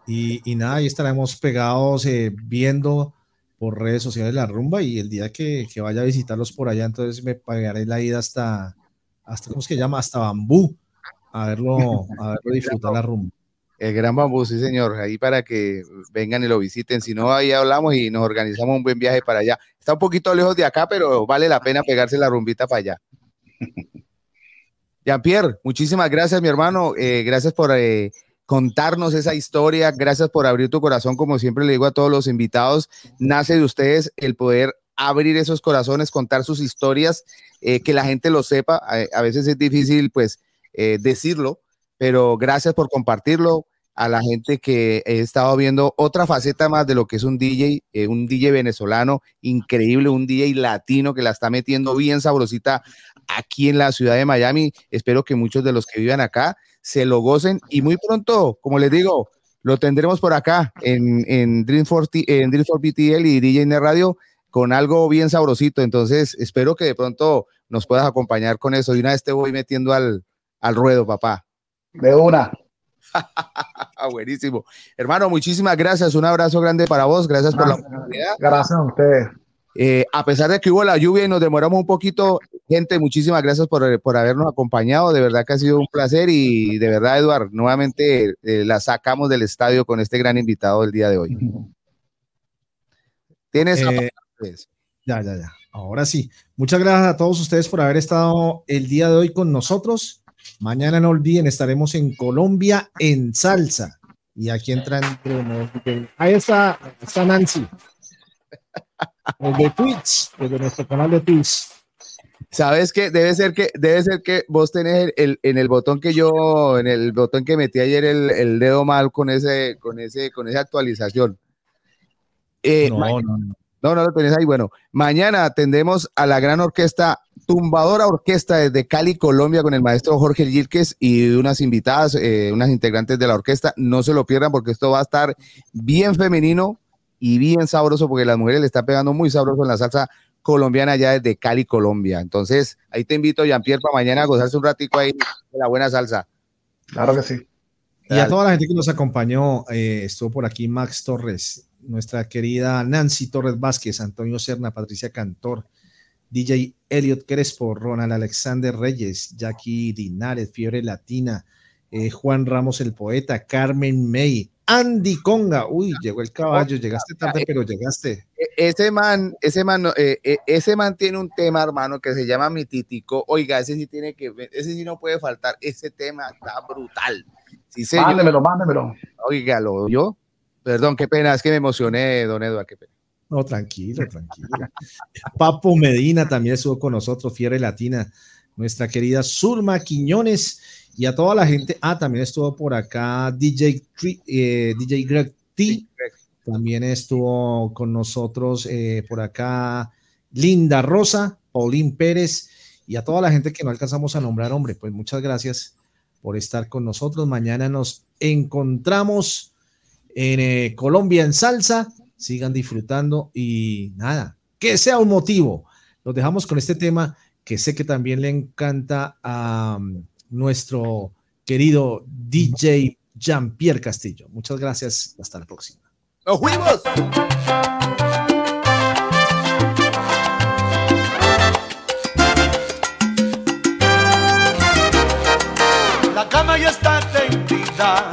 B: Y, y nada, ahí estaremos pegados eh, viendo por redes sociales la rumba y el día que, que vaya a visitarlos por allá, entonces me pagaré la ida hasta, hasta ¿cómo es que se llama? Hasta Bambú, a verlo, a verlo disfrutar la rumba.
A: El Gran Bambú, sí, señor. Ahí para que vengan y lo visiten. Si no, ahí hablamos y nos organizamos un buen viaje para allá. Está un poquito lejos de acá, pero vale la pena pegarse la rumbita para allá. Jean-Pierre, muchísimas gracias, mi hermano. Eh, gracias por eh, contarnos esa historia. Gracias por abrir tu corazón, como siempre le digo a todos los invitados. Nace de ustedes el poder abrir esos corazones, contar sus historias, eh, que la gente lo sepa. A, veces es difícil, pues, eh, decirlo, pero gracias por compartirlo a la gente que he estado viendo otra faceta más de lo que es un DJ, eh, un DJ venezolano increíble, un DJ latino que la está metiendo bien sabrosita aquí en la ciudad de Miami. Espero que muchos de los que vivan acá se lo gocen y muy pronto, como les digo, lo tendremos por acá en, en Dream for, T- en Dream for BTL y DJ Net Radio con algo bien sabrosito. Entonces, espero que de pronto nos puedas acompañar con eso. Y una vez te voy metiendo al, al ruedo, papá.
F: De una.
A: Buenísimo. Hermano, muchísimas gracias. Un abrazo grande para vos. Gracias por la oportunidad.
F: Gracias a ustedes.
A: Eh, a pesar de que hubo la lluvia y nos demoramos un poquito, gente, muchísimas gracias por, por habernos acompañado. De verdad que ha sido un placer y de verdad, Eduard, nuevamente eh, la sacamos del estadio con este gran invitado del día de hoy. Tienes.
B: Eh, ya, ya, ya. Ahora sí. Muchas gracias a todos ustedes por haber estado el día de hoy con nosotros. Mañana no olviden, estaremos en Colombia en salsa. Y aquí entra Bruno. Ahí está, está Nancy. El de Twitch, el de nuestro canal de Twitch.
A: Sabes que debe ser que debe ser que vos tenés el, el- en el botón que yo, en el botón que metí ayer el, el dedo mal con ese, con ese, con esa actualización. Eh,
B: No, no, no.
A: No, no lo tenés ahí. Bueno, mañana atendemos a la gran orquesta, tumbadora orquesta desde Cali, Colombia, con el maestro Jorge Yilques y unas invitadas, eh, unas integrantes de la orquesta. No se lo pierdan porque esto va a estar bien femenino y bien sabroso porque las mujeres le están pegando muy sabroso en la salsa colombiana ya desde Cali, Colombia. Entonces, ahí te invito, Jean-Pierre, para mañana a gozarse un ratico ahí de la buena salsa.
F: Claro que sí.
B: Y a toda la gente que nos acompañó, eh, estuvo por aquí Max Torres, nuestra querida Nancy Torres Vázquez, Antonio Serna, Patricia Cantor, DJ Elliot Crespo, Ronald Alexander Reyes, Jackie Dinares, Fiebre Latina, eh, Juan Ramos el poeta, Carmen May, Andy Conga. Uy, llegó el caballo, llegaste tarde, pero llegaste.
A: E- Ese man, ese man, eh, eh, ese man tiene un tema, hermano, que se llama Mi Titico. Oiga, ese sí tiene que, ver, ese sí no puede faltar. Ese tema está brutal. Sí, señor.
F: Mándemelo, mándemelo.
A: Óigalo, yo. Perdón, qué pena, es que me emocioné, don Eduardo, qué pena.
B: No, tranquilo, tranquilo. Papo Medina también estuvo con nosotros, Fiebre Latina, nuestra querida Zulma Quiñones y a toda la gente. Ah, también estuvo por acá DJ, eh, DJ Greg T. También estuvo con nosotros eh, por acá Linda Rosa, Paulín Pérez y a toda la gente que no alcanzamos a nombrar, hombre, pues muchas gracias por estar con nosotros. Mañana nos encontramos en eh, Colombia en salsa. Sigan disfrutando y nada, que sea un motivo. Los dejamos con este tema que sé que también le encanta a um, nuestro querido DJ Jean-Pierre Castillo. Muchas gracias. Hasta la próxima.
A: ¡Nos fuimos!
H: La cama ya está tendida,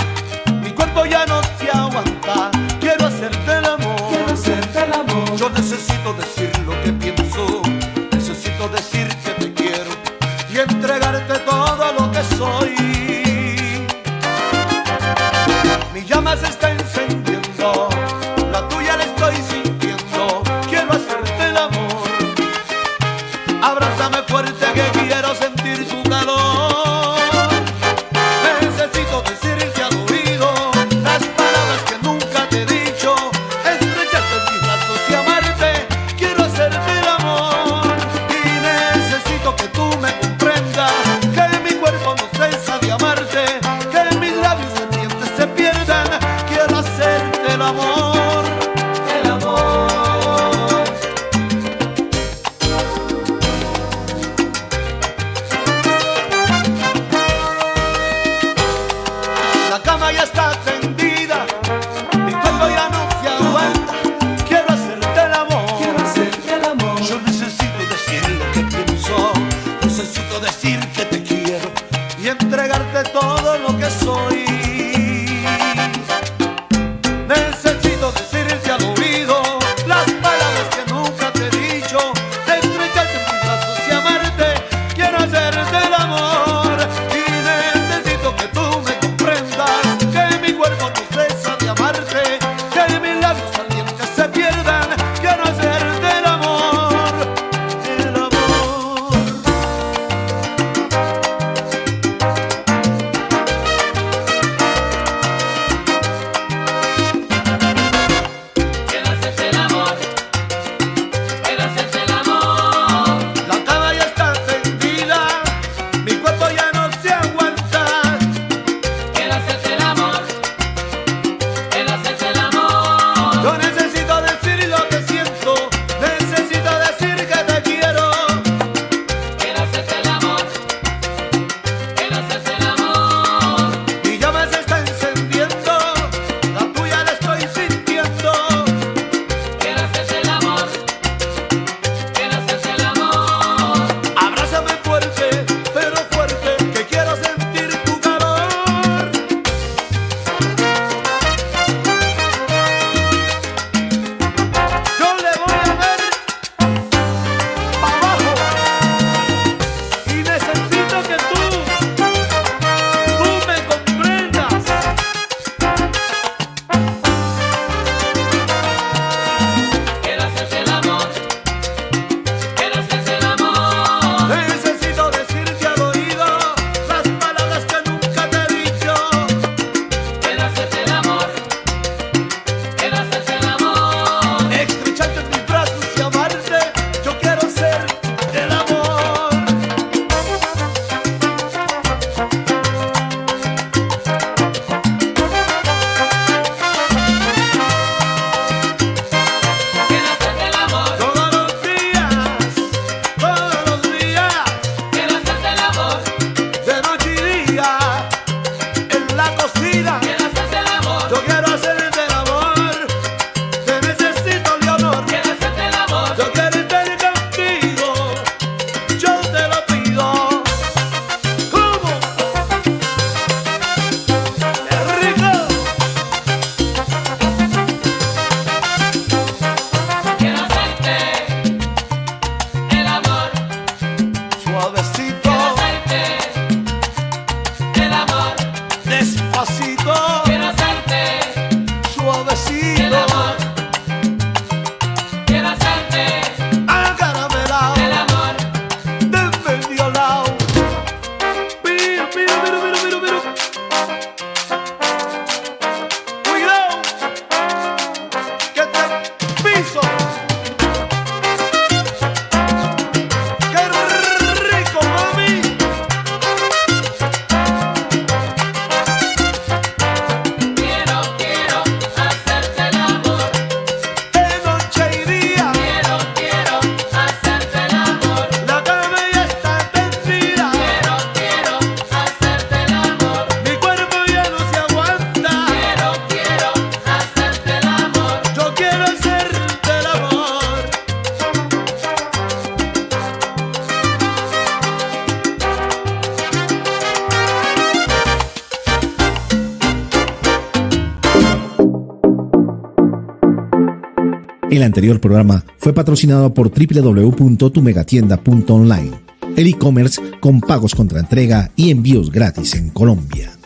H: El
B: anterior programa fue patrocinado por www.tumegatienda.online, el e-commerce con pagos contra entrega y envíos gratis en Colombia.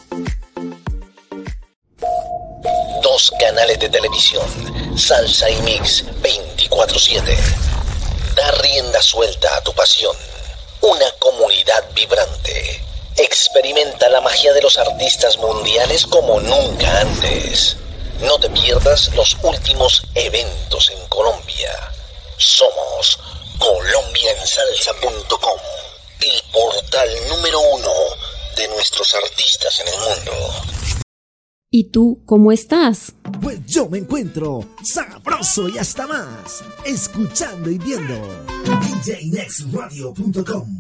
C: Dos canales de televisión, Salsa y Mix 24/7. Da rienda suelta a tu pasión. Una comunidad vibrante. Experimenta la magia de los artistas mundiales como nunca antes. No te pierdas los últimos eventos
I: ¿Y tú cómo estás?
B: Pues yo me encuentro sabroso y hasta más, escuchando y viendo. Djnextradio.com